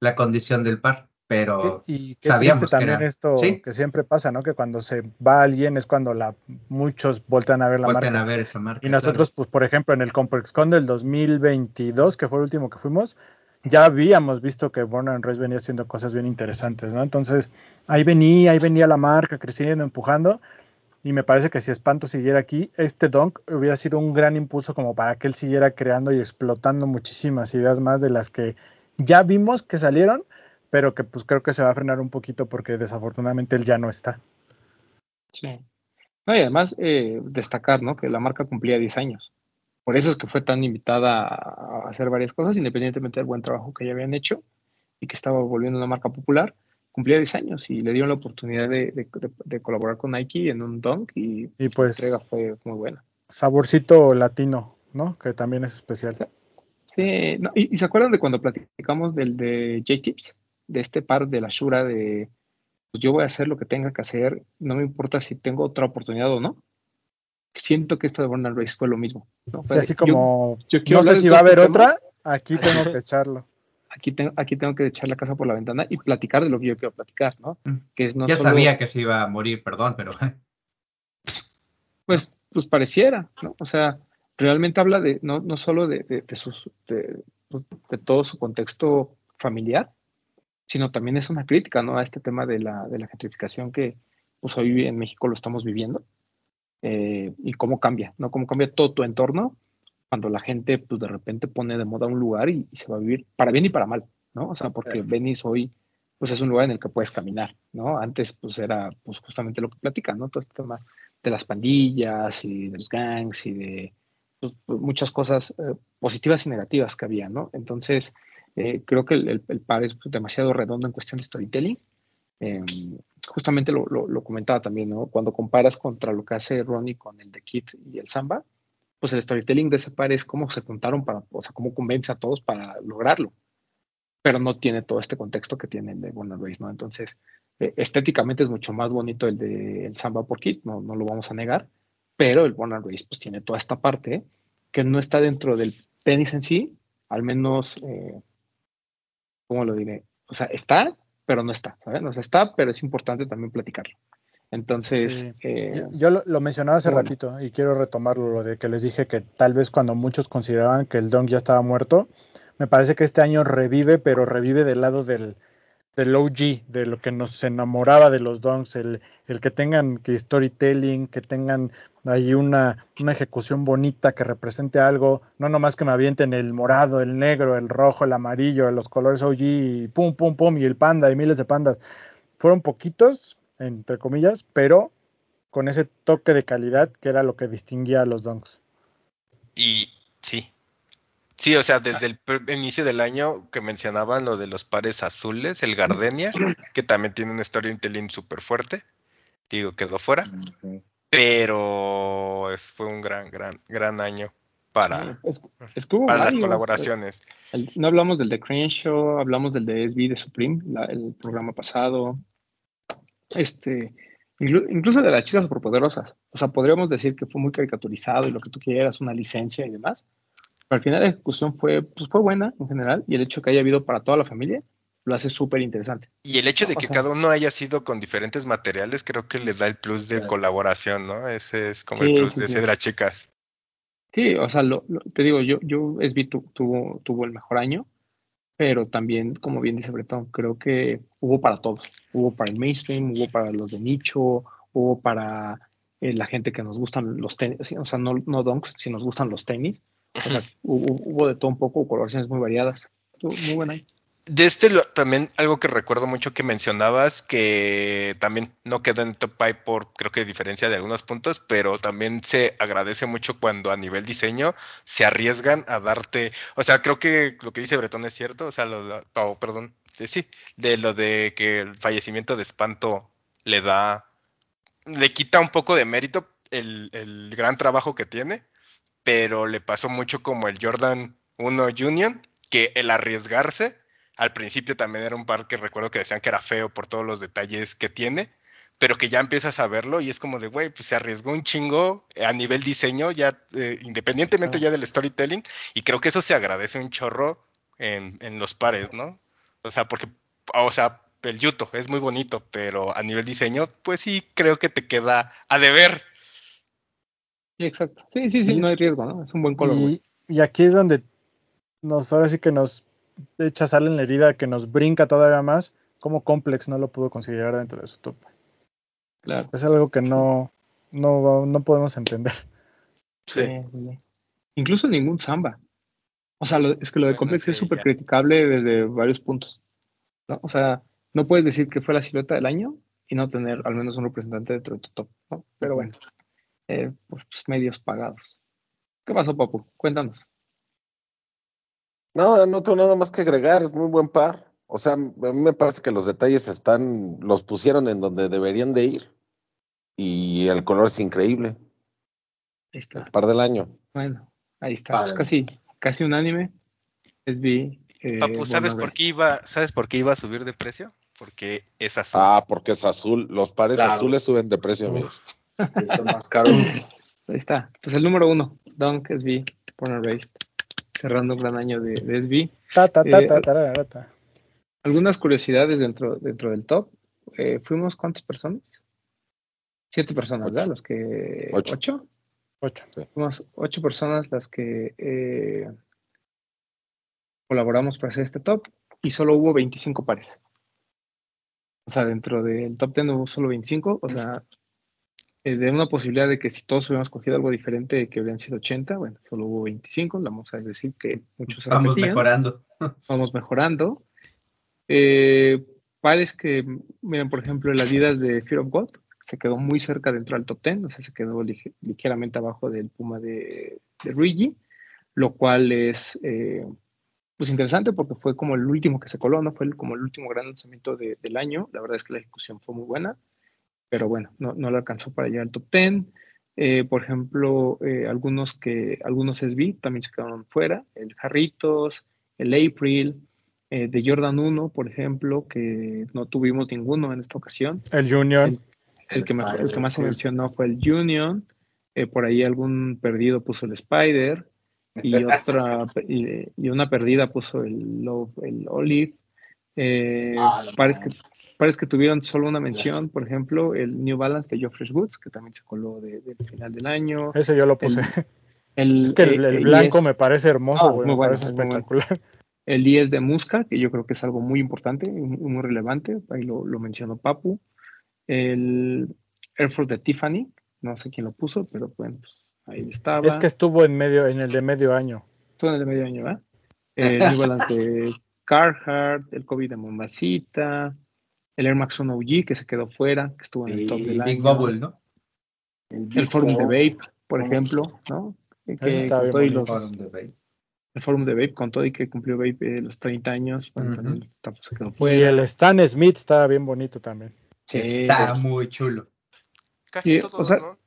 la condición del par, pero y, sabíamos también esto que siempre pasa, ¿no? Que cuando se va alguien es cuando la muchos voltean a ver la voltean a ver esa marca. Y nosotros, pues, por ejemplo, en el ComplexCon del 2022, que fue el último que fuimos, ya habíamos visto que Born and venía haciendo cosas bien interesantes, ¿no? Entonces, ahí venía, ahí venía la marca creciendo, empujando, y me parece que si Espanto siguiera aquí, este Donk hubiera sido un gran impulso como para que él siguiera creando y explotando muchísimas ideas más de las que ya vimos que salieron, pero que pues creo que se va a frenar un poquito porque desafortunadamente él ya no está. Sí. y además eh, destacar, ¿no? Que la marca cumplía 10 años. Por eso es que fue tan invitada a hacer varias cosas, independientemente del buen trabajo que ya habían hecho y que estaba volviendo una marca popular. Cumplía 10 años y le dieron la oportunidad de, colaborar con Nike en un dunk y, pues, la entrega fue muy buena. Saborcito latino, ¿no? Que también es especial. Sí, y, se acuerdan de cuando platicamos del de J-Tips, de este par de la Shura de pues yo voy a hacer lo que tenga que hacer, no me importa si tengo otra oportunidad o no siento que esto de Born Race fue lo mismo. ¿no? así como, no sé si va a haber otra, aquí tengo que echarlo. Aquí tengo, aquí tengo que echar la casa por la ventana y platicar de lo que yo quiero platicar, ¿no? Mm. Que es no ya sabía que se iba a morir, perdón, pero... pues, pues pareciera, ¿no? O sea, realmente habla de, no, no solo de, de, sus, de, de, todo su contexto familiar, sino también es una crítica, ¿no? A este tema de la, de la gentrificación que pues hoy en México lo estamos viviendo eh, y cómo cambia, ¿no? Cómo cambia todo tu entorno cuando la gente, pues de repente pone de moda un lugar y, se va a vivir para bien y para mal, ¿no? O sea, porque Venice hoy, pues es un lugar en el que puedes caminar, ¿no? Antes, pues era, pues justamente lo que platican, ¿no? Todo este tema de las pandillas y de los gangs y de pues, pues, muchas cosas eh, positivas y negativas que había, ¿no? Entonces, eh, creo que el, el, par es demasiado redondo en cuestión de storytelling. Em, justamente lo, comentaba también, ¿no? Cuando comparas contra lo que hace Ronnie con el de Kit y el Samba, pues el storytelling de ese par es cómo se contaron para, o sea, cómo convence a todos para lograrlo. Pero no tiene todo este contexto que tiene el de Warner Race, ¿no? Entonces, eh, estéticamente es mucho más bonito el de el Samba por Kit, no, no lo vamos a negar, pero el Warner Race pues tiene toda esta parte que no está dentro del tenis en sí, al menos, eh, ¿cómo lo diré? O sea, está, pero no está, ¿sabes? No está, pero es importante también platicarlo. Entonces, eh, yo, lo, mencionaba hace ratito y quiero retomarlo, lo de que les dije que tal vez cuando muchos consideraban que el Dong ya estaba muerto, me parece que este año revive, pero revive del lado del, del OG, de lo que nos enamoraba de los donks, el, el que tengan que storytelling, que tengan ahí una, una ejecución bonita que represente algo, no nomás que me avienten el morado, el negro, el rojo, el amarillo, los colores OG, y pum, pum, pum, y el panda, y miles de pandas. Fueron poquitos, entre comillas, pero con ese toque de calidad que era lo que distinguía a los donks. Y sí, Sí, o sea, desde el inicio del año que mencionaban lo de los pares azules, el Gardenia, que también tiene una historia intelligente súper fuerte, digo, quedó fuera, pero fue un gran, gran, gran año para, las colaboraciones. no hablamos del de Crenshaw, hablamos del de SB de Supreme, el programa pasado, este, incluso de las chicas superpoderosas, o sea, podríamos decir que fue muy caricaturizado y lo que tú quieras, una licencia y demás, al final la ejecución fue, pues, fue buena en general y el hecho que haya habido para toda la familia lo hace súper interesante. Y el hecho de que cada uno haya sido con diferentes materiales creo que le da el plus de colaboración, ¿no? Ese es como el plus de ser de las chicas. Sí, o sea, te digo, yo, yo SB tuvo, tuvo el mejor año, pero también, como bien dice Bretón, creo que hubo para todos. Hubo para el mainstream, hubo para los de nicho, hubo para eh, la gente que nos gustan los tenis, o sea, no, no donks, si nos gustan los tenis hubo, de todo un poco, coloraciones muy variadas. muy buena De este también algo que recuerdo mucho que mencionabas, que también no quedó en top 5 por creo que diferencia de algunos puntos, pero también se agradece mucho cuando a nivel diseño se arriesgan a darte, o sea, creo que lo que dice Bretón es cierto, o sea, lo, oh, perdón, sí, sí, de lo de que el fallecimiento de Espanto le da, le quita un poco de mérito el, el gran trabajo que tiene, pero le pasó mucho como el Jordan 1 Union, que el arriesgarse al principio también era un par que recuerdo que decían que era feo por todos los detalles que tiene, pero que ya empiezas a verlo y es como de, güey, pues se arriesgó un chingo a nivel diseño, ya eh, independientemente ya del storytelling, y creo que eso se agradece un chorro en, en los pares, ¿no? O sea, porque, o sea, el Yuto es muy bonito, pero a nivel diseño, pues sí creo que te queda a deber. Sí, exacto. Sí, sí, sí, no hay riesgo, ¿no? Es un buen color. Y, y aquí es donde nos, ahora sí que nos echa sal en la herida, que nos brinca todavía más, como Complex no lo pudo considerar dentro de su top. Claro. Es algo que no, no, no podemos entender. Sí. Incluso ningún samba. O sea, lo, es que lo de Bueno, Complex sí, es súper criticable desde varios puntos. ¿no? O sea, no puedes decir que fue la silueta del año y no tener al menos un representante dentro de tu top, ¿no? Pero bueno, eh, pues, pues, medios pagados. ¿Qué pasó, Papu? Cuéntanos. No, no tengo nada más que agregar, es muy buen par. O sea, a mí me parece que los detalles están, los pusieron en donde deberían de ir. Y el color es increíble, Ahí está. el par del año. Bueno, ahí está. Vale. Pues casi, casi unánime. SB. Eh, Papu, ¿sabes por qué iba, sabes por qué iba a subir de precio? Porque es azul. Ah, porque es azul, los pares Claro. azules suben de precio, amigos. Son más caros. Ahí está. Pues el número uno, Dunk SB, Corner Based. Cerrando un gran año de, de SB. Ta, ta, ta, Eh, ta, tarara, ta. Algunas curiosidades dentro, dentro del top. Eh, ¿Fuimos cuántas personas? Siete personas, Ocho. ¿verdad? Las que. Ocho. ¿Ocho? Ocho. Fuimos ocho personas las que eh, colaboramos para hacer este top y solo hubo 25 pares. O sea, dentro del top 10 hubo solo 25. O sea, eh, de una posibilidad de que si todos hubiéramos cogido algo diferente, que hubieran sido 80, bueno, solo hubo 25. Vamos a decir que muchos Vamos mejorando. vamos mejorando. Eh, pares que, miren, por ejemplo, el Adidas de Fear of God se quedó muy cerca dentro del top 10, o sea, se quedó lige- ligeramente abajo del Puma de, de Rigi, lo cual es eh, pues interesante porque fue como el último que se coló, ¿no? Fue el- como el último gran lanzamiento de- del año. La verdad es que la ejecución fue muy buena, pero bueno, no, no lo alcanzó para llegar al top 10. Eh, por ejemplo, eh, algunos que algunos SB también se quedaron fuera, el Jarritos, el April, eh, de Jordan 1, por ejemplo, que no tuvimos ninguno en esta ocasión. El Union. El que más, el que más se mencionó fue el Union. eh, por ahí algún perdido puso el Spider. Y otra y, y una perdida puso el Love, el Olive. Eh, Ah, no pares, que. Pares que tuvieron solo una mención, por ejemplo, el New Balance de Geoffrey Woods, que también se coló de- del final del año. Ese yo lo puse. El, es que el, el blanco me parece hermoso, güey. muy me bueno, parece es muy bueno. espectacular. el 10 de Musca, que yo creo que es algo muy importante muy, muy relevante, ahí lo, lo mencionó Papu. El Air Force de Tiffany, no sé quién lo puso, pero bueno, pues, ahí estaba. Es que estuvo en medio, en el de medio año. Todo en el de medio año, ¿verdad? El New Balance de Carhartt, el Kobe de Mombasita, el Air Max 1 OG que se quedó fuera, que estuvo en el top Y del Big año. Bubble, ¿no? El Forum de Vape, por ejemplo, ¿no? Que Ese está con bien todo y bonito. los- Forum de Vape. el Forum de Vape, con todo y que cumplió Vape eh, los 30 años, bueno, Ujú. también tampoco se quedó Y fuera. el Stan Smith estaba bien bonito también. Sí, Está muy chulo. Casi Sí, todos, o sea, ¿no?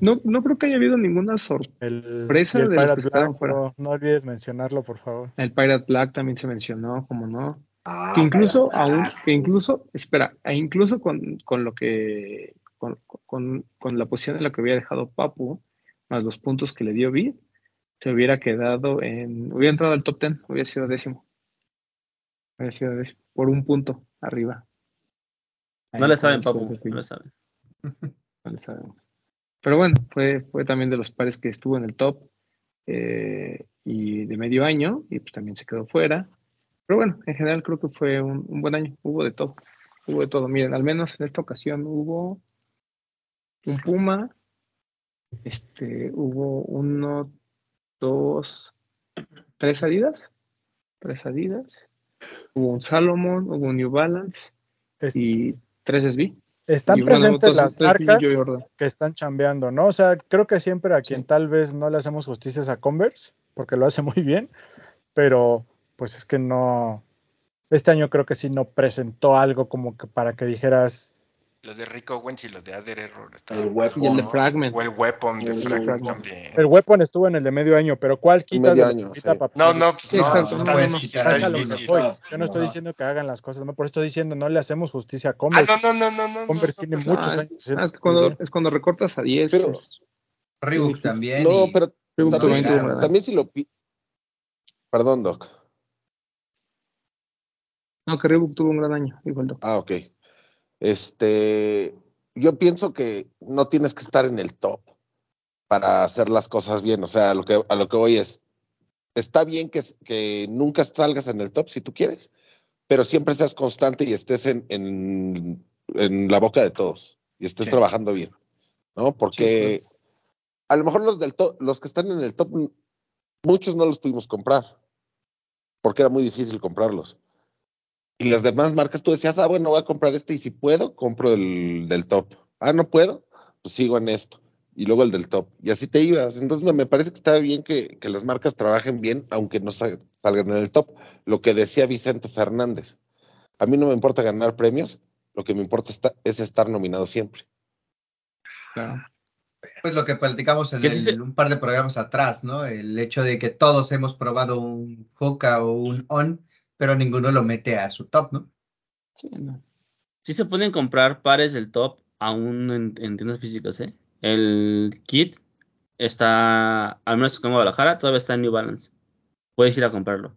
No, no creo que haya habido ninguna sorpresa. El, el de los que se quedaron Black, fuera. no, no olvides mencionarlo, por favor. El Pirate Black también se mencionó, como no. Ah, Que incluso, aún, que incluso, espera, e incluso con, con lo que, con, con, con la posición en la que había dejado Papu, más los puntos que le dio Vid, se hubiera quedado en, hubiera entrado al top 10, hubiera sido décimo. Hubiera sido décimo, por un punto arriba. Ahí No le saben, papu, no le saben. no le sabemos. Pero bueno, fue, fue también de los pares que estuvo en el top eh, y de medio año y pues también se quedó fuera. Pero bueno, en general creo que fue un, un buen año, hubo de todo, hubo de todo. Miren, al menos en esta ocasión hubo un Puma, este, hubo uno, dos, tres Adidas, tres Adidas, hubo un Salomon, hubo un New Balance Es- y tres SB. están Y presentes las marcas que están chambeando, ¿no? O sea, creo que siempre a quien tal vez no le hacemos justicia es a Converse, porque lo hace muy bien, pero pues es que no. Este año creo que sí no presentó algo como que para que dijeras, Los de Rico Owens y los de Ader Error. El Weapon. Y el de Fragment. O el Weapon de El Fragment también. El Weapon estuvo en el de medio año, pero ¿cuál quitas Medio lo año, quita sí. No, no, pues Sí, no, exacto, está no, no, difícil, no, está lo difícil. Yo no estoy diciendo que hagan las cosas, no, por eso estoy diciendo no le hacemos justicia a Ah, Converse. no, no, no, no, no. Converse no, tiene no, muchos Ah, años. ah, es, que cuando, es cuando recortas a 10. Pero- es- Reebok también. No, pero también, también si- lo Perdón, Doc. No, que Reebok tuvo un gran año, doctor. Ah, ok. Este, yo pienso que no tienes que estar en el top para hacer las cosas bien. O sea, a lo que, a lo que voy es, está bien que, que nunca salgas en el top si tú quieres, pero siempre seas constante y estés en, en, en la boca de todos y estés Sí. trabajando bien, ¿no? Porque a lo mejor los del top, los que están en el top, muchos no los pudimos comprar, porque era muy difícil comprarlos. Y las demás marcas tú decías, ah, bueno, voy a comprar este y si puedo, compro el del top. Ah, no puedo, pues sigo en esto. Y luego el del top. Y así te ibas. Entonces me, me parece que está bien que, que las marcas trabajen bien, aunque no sa- salgan en el top. Lo que decía Vicente Fernández. A mí no me importa ganar premios, lo que me importa está- es estar nominado siempre. Claro. Pues lo que platicamos en el- se- un par de programas atrás, ¿no? El hecho de que todos hemos probado un Hoka o un On, pero ninguno lo mete a su top, ¿no? Sí, no. Sí se pueden comprar pares del top aún en, en tiendas físicas, ¿eh? El kit está, al menos en Guadalajara, todavía está en New Balance. Puedes ir a comprarlo.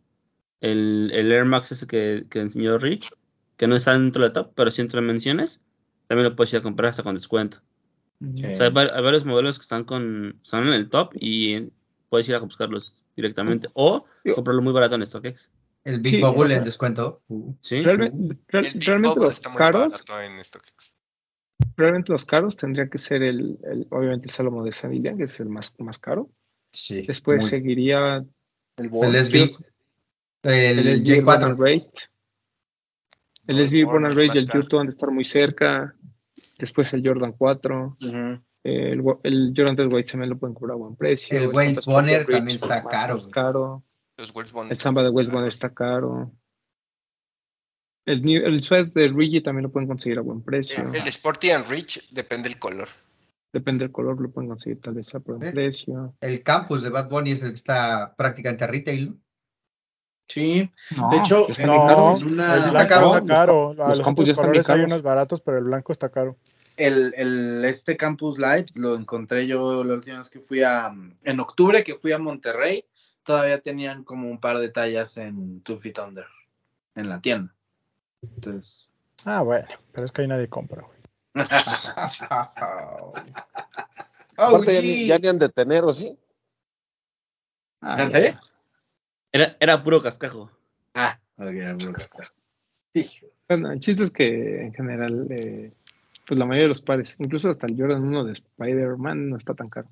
El, el Air Max ese que, que enseñó Rich, que no está dentro del top, pero sí entre menciones, también lo puedes ir a comprar hasta con descuento. Sí. O sea, hay, hay varios modelos que están con están en el top y puedes ir a buscarlos directamente o comprarlo muy barato en StockX. El Big Sí, Bubble o sea- en descuento. Uh, ¿Sí? Realmente, real- El Big realmente Bubble los está muy caros, realmente los caros tendría que ser el, el- obviamente el Salomon de Sanilla, que es el más, más caro. sí. Después muy- seguiría El el. SB, el, el SB el Born and J4. Raised. El No, SB Born and y el. Juto han de estar muy cerca. Después el Jordan 4. Ujú. El, el Jordan 3 White también lo pueden cobrar a buen precio. El Sport Bonner también está más- caro, más caro. Los Wells Bond El Samba de West Bonner está caro. El, New- el Sweat de Rigi también lo pueden conseguir a buen precio. El, el Sporty and Rich depende del color. Depende del color, lo pueden conseguir tal vez a buen Eh. precio. El campus de Bad Bunny es el que está prácticamente a retail, ¿no? Sí. No, De hecho, está bien caro. una- el está caro. está caro. Los otros ya están colores hay unos baratos, pero el blanco está caro. El, el, este Campus Live lo encontré yo la última vez que fui a, en octubre que fui a Monterrey, todavía tenían como un par de tallas en Two Feet Under, en la tienda. Entonces, Ah, bueno, pero es que ahí nadie compra, güey. Aparte, ya, ni, ya ni han de tener, ¿o sí? Ah, ¿Eh? Era, era puro cascajo. ah, ok, era puro cascajo. Bueno, el chiste es que en general, eh, pues la mayoría de los pares, incluso hasta el Jordan 1 de Spider-Man no está tan caro.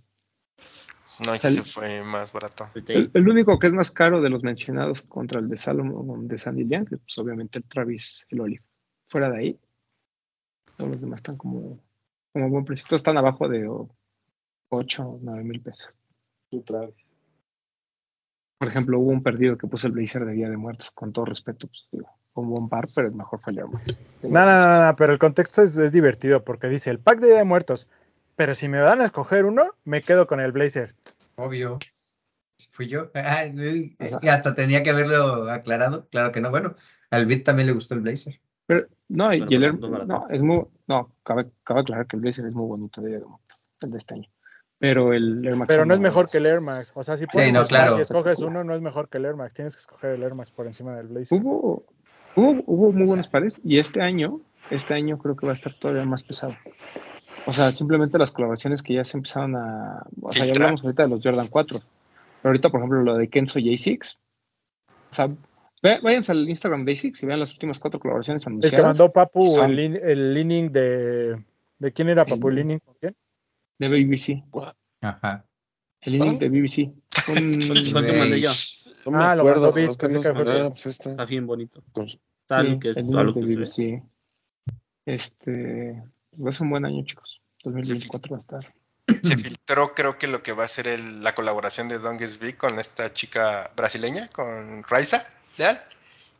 No, ese El- fue más barato. El, el único que es más caro de los mencionados contra el de Salomon de Sandy Young, es pues obviamente el Travis, el Olive. Fuera de ahí, todos los demás están como, como buen precio. Todos están abajo de 8 o 9 mil pesos. Tú Travis. Por ejemplo, hubo un perdido que puso el Blazer de Día de Muertos, con todo respeto, pues digo, un buen par, pero el mejor Air Max. No, no, no, no, pero el contexto es, es divertido porque dice el pack de Día de Muertos. Pero si me van a escoger uno, me quedo con el Blazer. Obvio. Fui yo. Ah, eh, hasta tenía que haberlo aclarado. Claro que no. Bueno, al Bit también le gustó el Blazer. Pero, no, y Bueno, el Air- barato, barato. no, es muy, no, cabe, cabe aclarar que el Blazer es muy bonito de el de este año. Pero el Air Max Pero no es no mejor que el Air Max. O sea, si no, claro. pack y escoges uno, no es mejor que el Air Max. Tienes que escoger el Air Max por encima del Blazer. Hubo, hubo, hubo muy buenos pares y este año, este año creo que va a estar todavía más pesado. O sea, simplemente las colaboraciones que ya se empezaron a... O sea, ya hablamos ahorita de los Jordan 4. Pero ahorita, por ejemplo, lo de Kenzo J6. O sea, ve- váyanse al Instagram de J6 y vean las últimas cuatro colaboraciones El anunciadas. que mandó Papu, Son- el, el leaning de. ¿De quién era Papu? ¿El El- leaning con quién? De BBC. Ajá. El inning de BBC. Un- el que mandé yo. No me Ah, lo ah, Bit. pues esta. Está bien bonito. Tal sí, que es el todo lo inning de. BBC. Este... Va a ser un buen año, chicos. 2024 va a estar. Se filtró, creo que lo que va a ser el- la colaboración de Dongesby con esta chica brasileña, con Raiza Leal,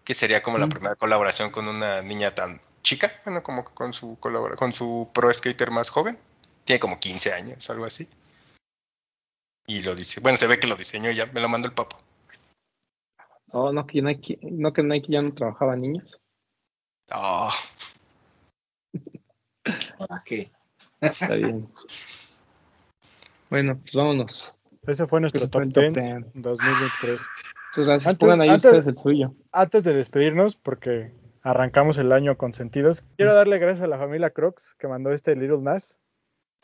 que sería como la primera colaboración con una niña tan chica, bueno, como con su con su pro skater más joven. Tiene como 15 años, algo así. Y lo dice, bueno, se ve que lo diseñó ya, me lo mandó el papo. Oh, no que Nike, no que Nike ya no trabajaba niños. Oh. ¿Para qué? Está bien. bueno, pues vámonos. Ese fue nuestro Ese fue top el top 10 10. 2023. Muchas gracias. Antes- Pongan ahí antes- ustedes el suyo. Antes de despedirnos, porque arrancamos el año con sentidos, quiero darle gracias a la familia Crocs que mandó este Little Nas,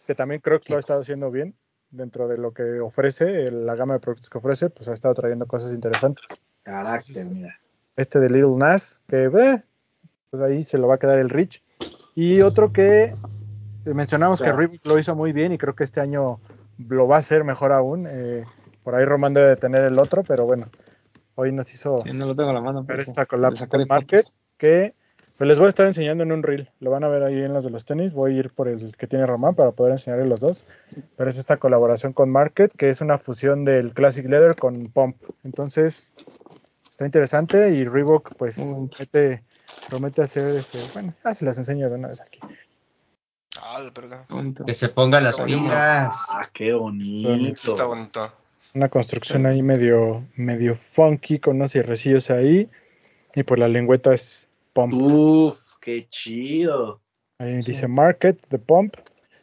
que también Crocs lo ha estado haciendo bien dentro de lo que ofrece, el- la gama de productos que ofrece, pues ha estado trayendo cosas interesantes. Carácter, mira. Este de Little Nas, que eh, pues ahí se lo va a quedar el Rich. Y otro que eh, mencionamos que. Reebok lo hizo muy bien y creo que este año lo va a hacer mejor aún. eh, por ahí Román debe de tener el otro, pero bueno, hoy nos hizo Sí, no lo tengo a la mano. pero esta collab con Market que pues les voy a estar enseñando en un reel. Lo van a ver ahí en los de los tenis. Voy a ir por el que tiene Román para poder enseñarles los dos. Pero es esta colaboración con Market, que es una fusión del Classic Leather con Pump. Entonces, está interesante y Reebok pues bien. Promete, hacer este, bueno, ya se las enseño de una vez aquí. Ah, de verdad. Que se ponga las pilas. Ah, qué bonito. Está bonito. Una construcción ahí medio, medio funky con unos cierrecillos ahí. Y por la lengüeta es Pump. Uf, qué chido. Ahí Sí. dice Market, The Pump.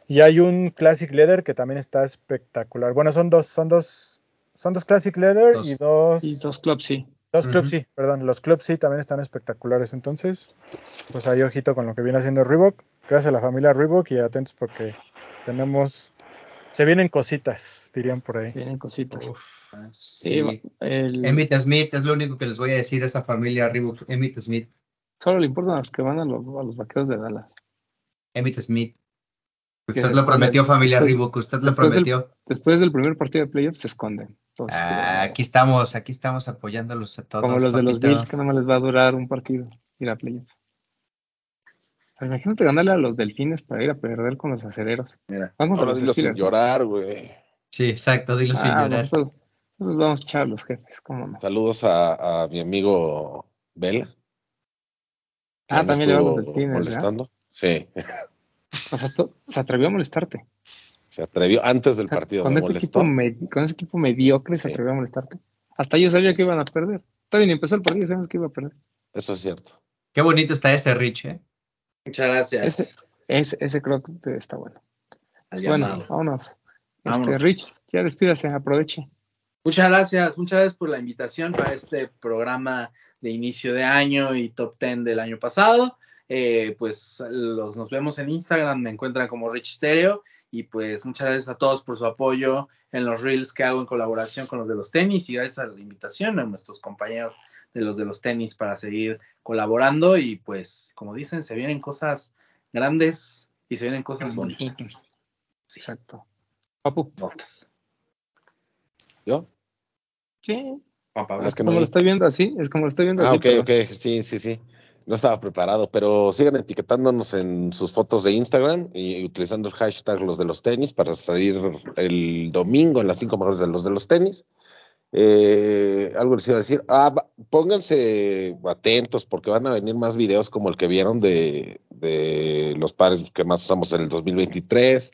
Y hay un Classic Leather que también está espectacular. Bueno, son dos, son dos, son dos Classic Leather Dos. y dos, Y dos clubs, sí. Dos Club Ujú. C, perdón, los Club C también están espectaculares. Entonces, pues ahí ojito con lo que viene haciendo Reebok. Gracias a la familia Reebok y atentos porque tenemos, se vienen cositas, dirían por ahí. Tienen cositas. Uf, Sí, sí. el- Emmitt Smith es lo único que les voy a decir a esa familia Reebok. Emmitt Smith. solo le importan a los que van a los, a los vaqueros de Dallas. Emmitt Smith. Usted se lo prometió, familia Reebok. Usted lo del- prometió. Después del primer partido de playoffs se esconden. Entonces, Ah, aquí estamos, aquí estamos apoyándolos a todos. Como los de los. Bills, que nada más les va a durar un partido ir a playoffs. O sea, imagínate ganarle a los delfines para ir a perder con los acereros. Mira. Contra Ahora los dilo sin ¿no? llorar, güey. Sí, exacto, dilo sin Ah, llorar. nosotros, nosotros vamos a echar a los jefes, ¿cómo no? Saludos a, a mi amigo Vela. Ah, me también le a los delfines, ¿verdad? molestando. Sí, O sea, to- se atrevió a molestarte. Se atrevió antes del O sea, partido, con, me ese equipo me- con ese equipo mediocre se atrevió a molestarte. Hasta yo sabía que iban a perder. Está bien, empezó el partido y sabemos que iba a perder. Eso es cierto. Qué bonito está ese Rich, ¿eh? Muchas gracias. Ese, ese, ese creo que está bueno. Al Bueno, vámonos. Este. Rich, ya despídase, aproveche. Muchas gracias, muchas gracias por la invitación para este programa de inicio de año y top 10 del año pasado. Eh, pues los, nos vemos en Instagram, me encuentran como Rich Stereo y pues muchas gracias a todos por su apoyo en los reels que hago en colaboración con los de los tenis y gracias a la invitación a nuestros compañeros de los de los tenis para seguir colaborando y pues como dicen, se vienen cosas grandes y se vienen cosas bonitas. Exacto. Papu. Botas. ¿Yo? Sí. Ah, es que como no lo estoy viendo así, es como lo estoy viendo Ah, así. ok, pero- ok, sí, sí, sí. No estaba preparado, pero sigan etiquetándonos en sus fotos de Instagram y utilizando el hashtag los de los tenis para salir el domingo en las cinco mejores de los de los tenis. Eh, algo les iba a decir. Ah, pónganse atentos porque van a venir más videos como el que vieron de, de los pares que más usamos en el 2023.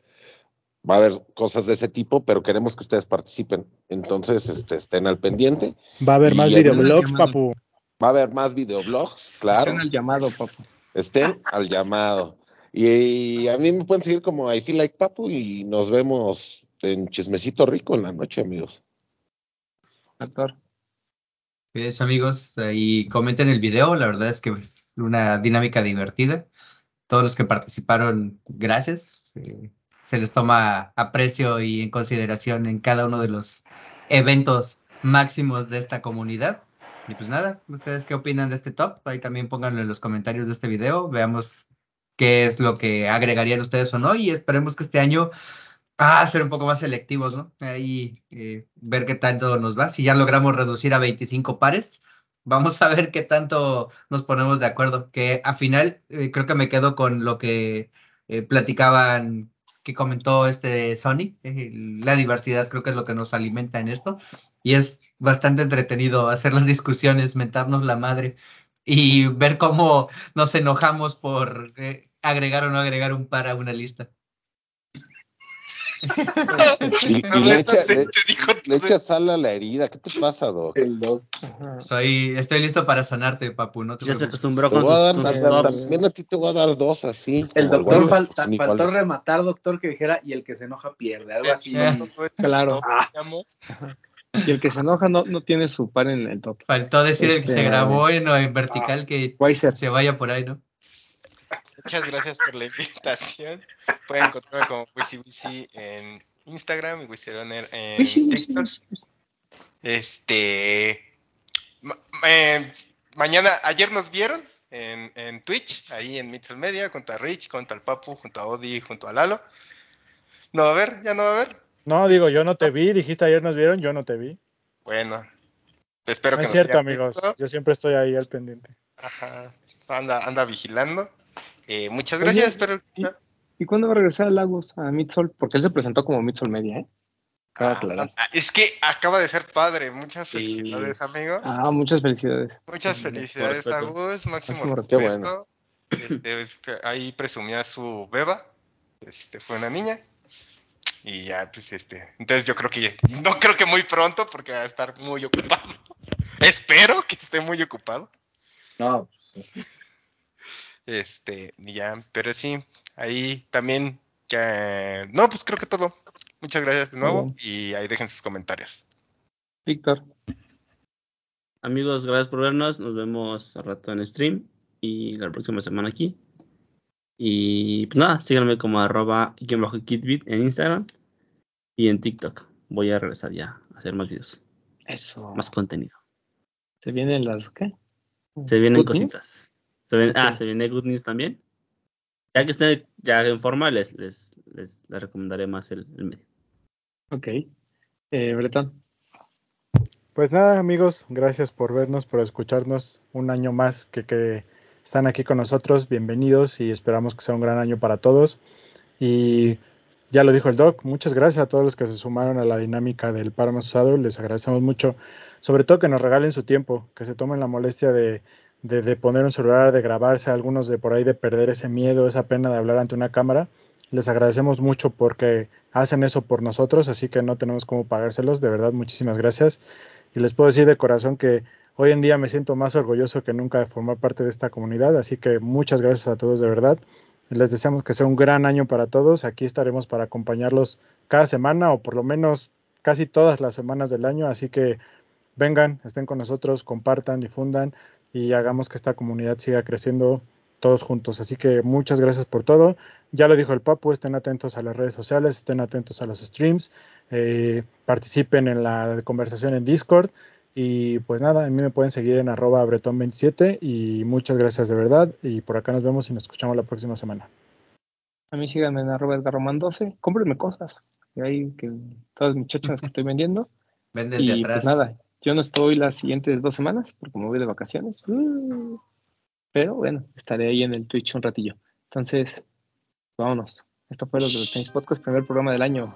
Va a haber cosas de ese tipo, pero queremos que ustedes participen. Entonces, este, estén al pendiente. Va a haber más videoblogs, papu. Va a haber más videoblogs, claro. Estén al llamado, papu. Estén al llamado. Y, a mí me pueden seguir como I Feel Like Papu y nos vemos en Chismecito Rico en la noche, amigos. Actor. Cuídense, amigos, y comenten el video. La verdad es que es una dinámica divertida. Todos los que participaron, gracias. Eh, se les toma aprecio y en consideración en cada uno de los eventos máximos de esta comunidad. Y pues nada, ¿ustedes qué opinan de este top? Ahí también pónganlo en los comentarios de este video. Veamos qué es lo que agregarían ustedes o no. Y esperemos que este año Ah, ser un poco más selectivos, ¿no? Ahí eh, ver qué tanto nos va. Si ya logramos reducir a 25 pares, vamos a ver qué tanto nos ponemos de acuerdo. Que al final eh, creo que me quedo con lo que eh, platicaban, que comentó este Sony. La diversidad creo que es lo que nos alimenta en esto. Y es bastante entretenido hacer las discusiones, mentarnos la madre y ver cómo nos enojamos por eh, agregar o no agregar un par a una lista. y, le, echa, sal a la herida. ¿Qué te pasa, Doc? Soy, estoy listo para sanarte, papu. No te ya se acostumbró con También a ti te voy a dar dos así. El doctor falta, faltó rematar, doctor, que dijera, y el que se enoja pierde. Algo así. Claro. Y el que se enoja no, no tiene su par en el top. Faltó decir el que se Este, grabó en, en vertical que Weiser. se vaya por ahí, ¿no? Muchas gracias por la invitación. Pueden encontrarme como WisiWisi en Instagram y Wisironer en TikTok. Este. ma- eh, mañana, ayer nos vieron en, en Twitch, ahí en Mixel Media, junto a Rich, junto al Papu, junto a Odi, junto a Lalo. No va a haber, ya no va a haber. No, digo, yo no te vi, dijiste ayer nos vieron, yo no te vi. Bueno, espero No que es nos cierto, amigos. visto. Yo siempre estoy ahí al pendiente. Ajá, anda, anda vigilando. Eh, muchas Oye, gracias, espero. y- ¿Y cuándo va a regresar a Lagos a Midsol? Porque él se presentó como Midsol Media, ¿eh? Aclarar. Ah, es que acaba de ser padre. Muchas Sí. felicidades, amigo. Ah, muchas felicidades. Muchas Sí, felicidades a. Gus, máximo Máximo respeto. Bueno. Este, este, ahí presumía su beba. Este, fue una niña. Y ya, pues este. Entonces yo creo que no creo que muy pronto, porque va a estar muy ocupado. Espero que esté muy ocupado. No, pues, Este, y ya, pero sí, ahí también ya. No, pues creo que todo. Muchas gracias de nuevo. Y ahí dejen sus comentarios. Víctor. Amigos, gracias por vernos. Nos vemos al rato en stream y la próxima semana aquí. Y pues nada, síganme como arroba kitbit en Instagram y en TikTok. Voy a regresar ya a hacer más videos, Eso. más contenido. ¿Se vienen las qué? Se vienen Good cositas. Se ven- Ah, se viene Good News también. Ya que esté ya en forma, les, les, les, les recomendaré más el, el medio. Ok. Eh, Bretón. Pues nada, amigos, gracias por vernos, por escucharnos un año más que, que están aquí con nosotros. Bienvenidos y esperamos que sea un gran año para todos. Y ya lo dijo el Doc, muchas gracias a todos los que se sumaron a la dinámica del páramo usado. Les agradecemos mucho, sobre todo que nos regalen su tiempo, que se tomen la molestia de, de, de poner un celular, de grabarse, algunos de por ahí de perder ese miedo, esa pena de hablar ante una cámara. Les agradecemos mucho porque hacen eso por nosotros, así que no tenemos cómo pagárselos. De verdad, muchísimas gracias. Y les puedo decir de corazón que hoy en día me siento más orgulloso que nunca de formar parte de esta comunidad, así que muchas gracias a todos de verdad. Les deseamos que sea un gran año para todos. Aquí estaremos para acompañarlos cada semana o por lo menos casi todas las semanas del año, así que vengan, estén con nosotros, compartan, difundan y hagamos que esta comunidad siga creciendo todos juntos. Así que muchas gracias por todo. Ya lo dijo el Papu, estén atentos a las redes sociales, estén atentos a los streams, eh, participen en la conversación en Discord. Y pues nada, a mí me pueden seguir en arroba bretón27 y muchas gracias de verdad. Y por acá nos vemos y nos escuchamos la próxima semana. A mí síganme en arroba edgarroman 12. Cómprenme cosas. Y ahí que todas las muchachas que estoy vendiendo. Ven desde y atrás. pues nada, yo no estoy las siguientes dos semanas porque me voy de vacaciones. Uh, pero bueno, estaré ahí en el Twitch un ratillo. Entonces, vámonos. Esto fue los de los Tenis Podcast, primer programa del año.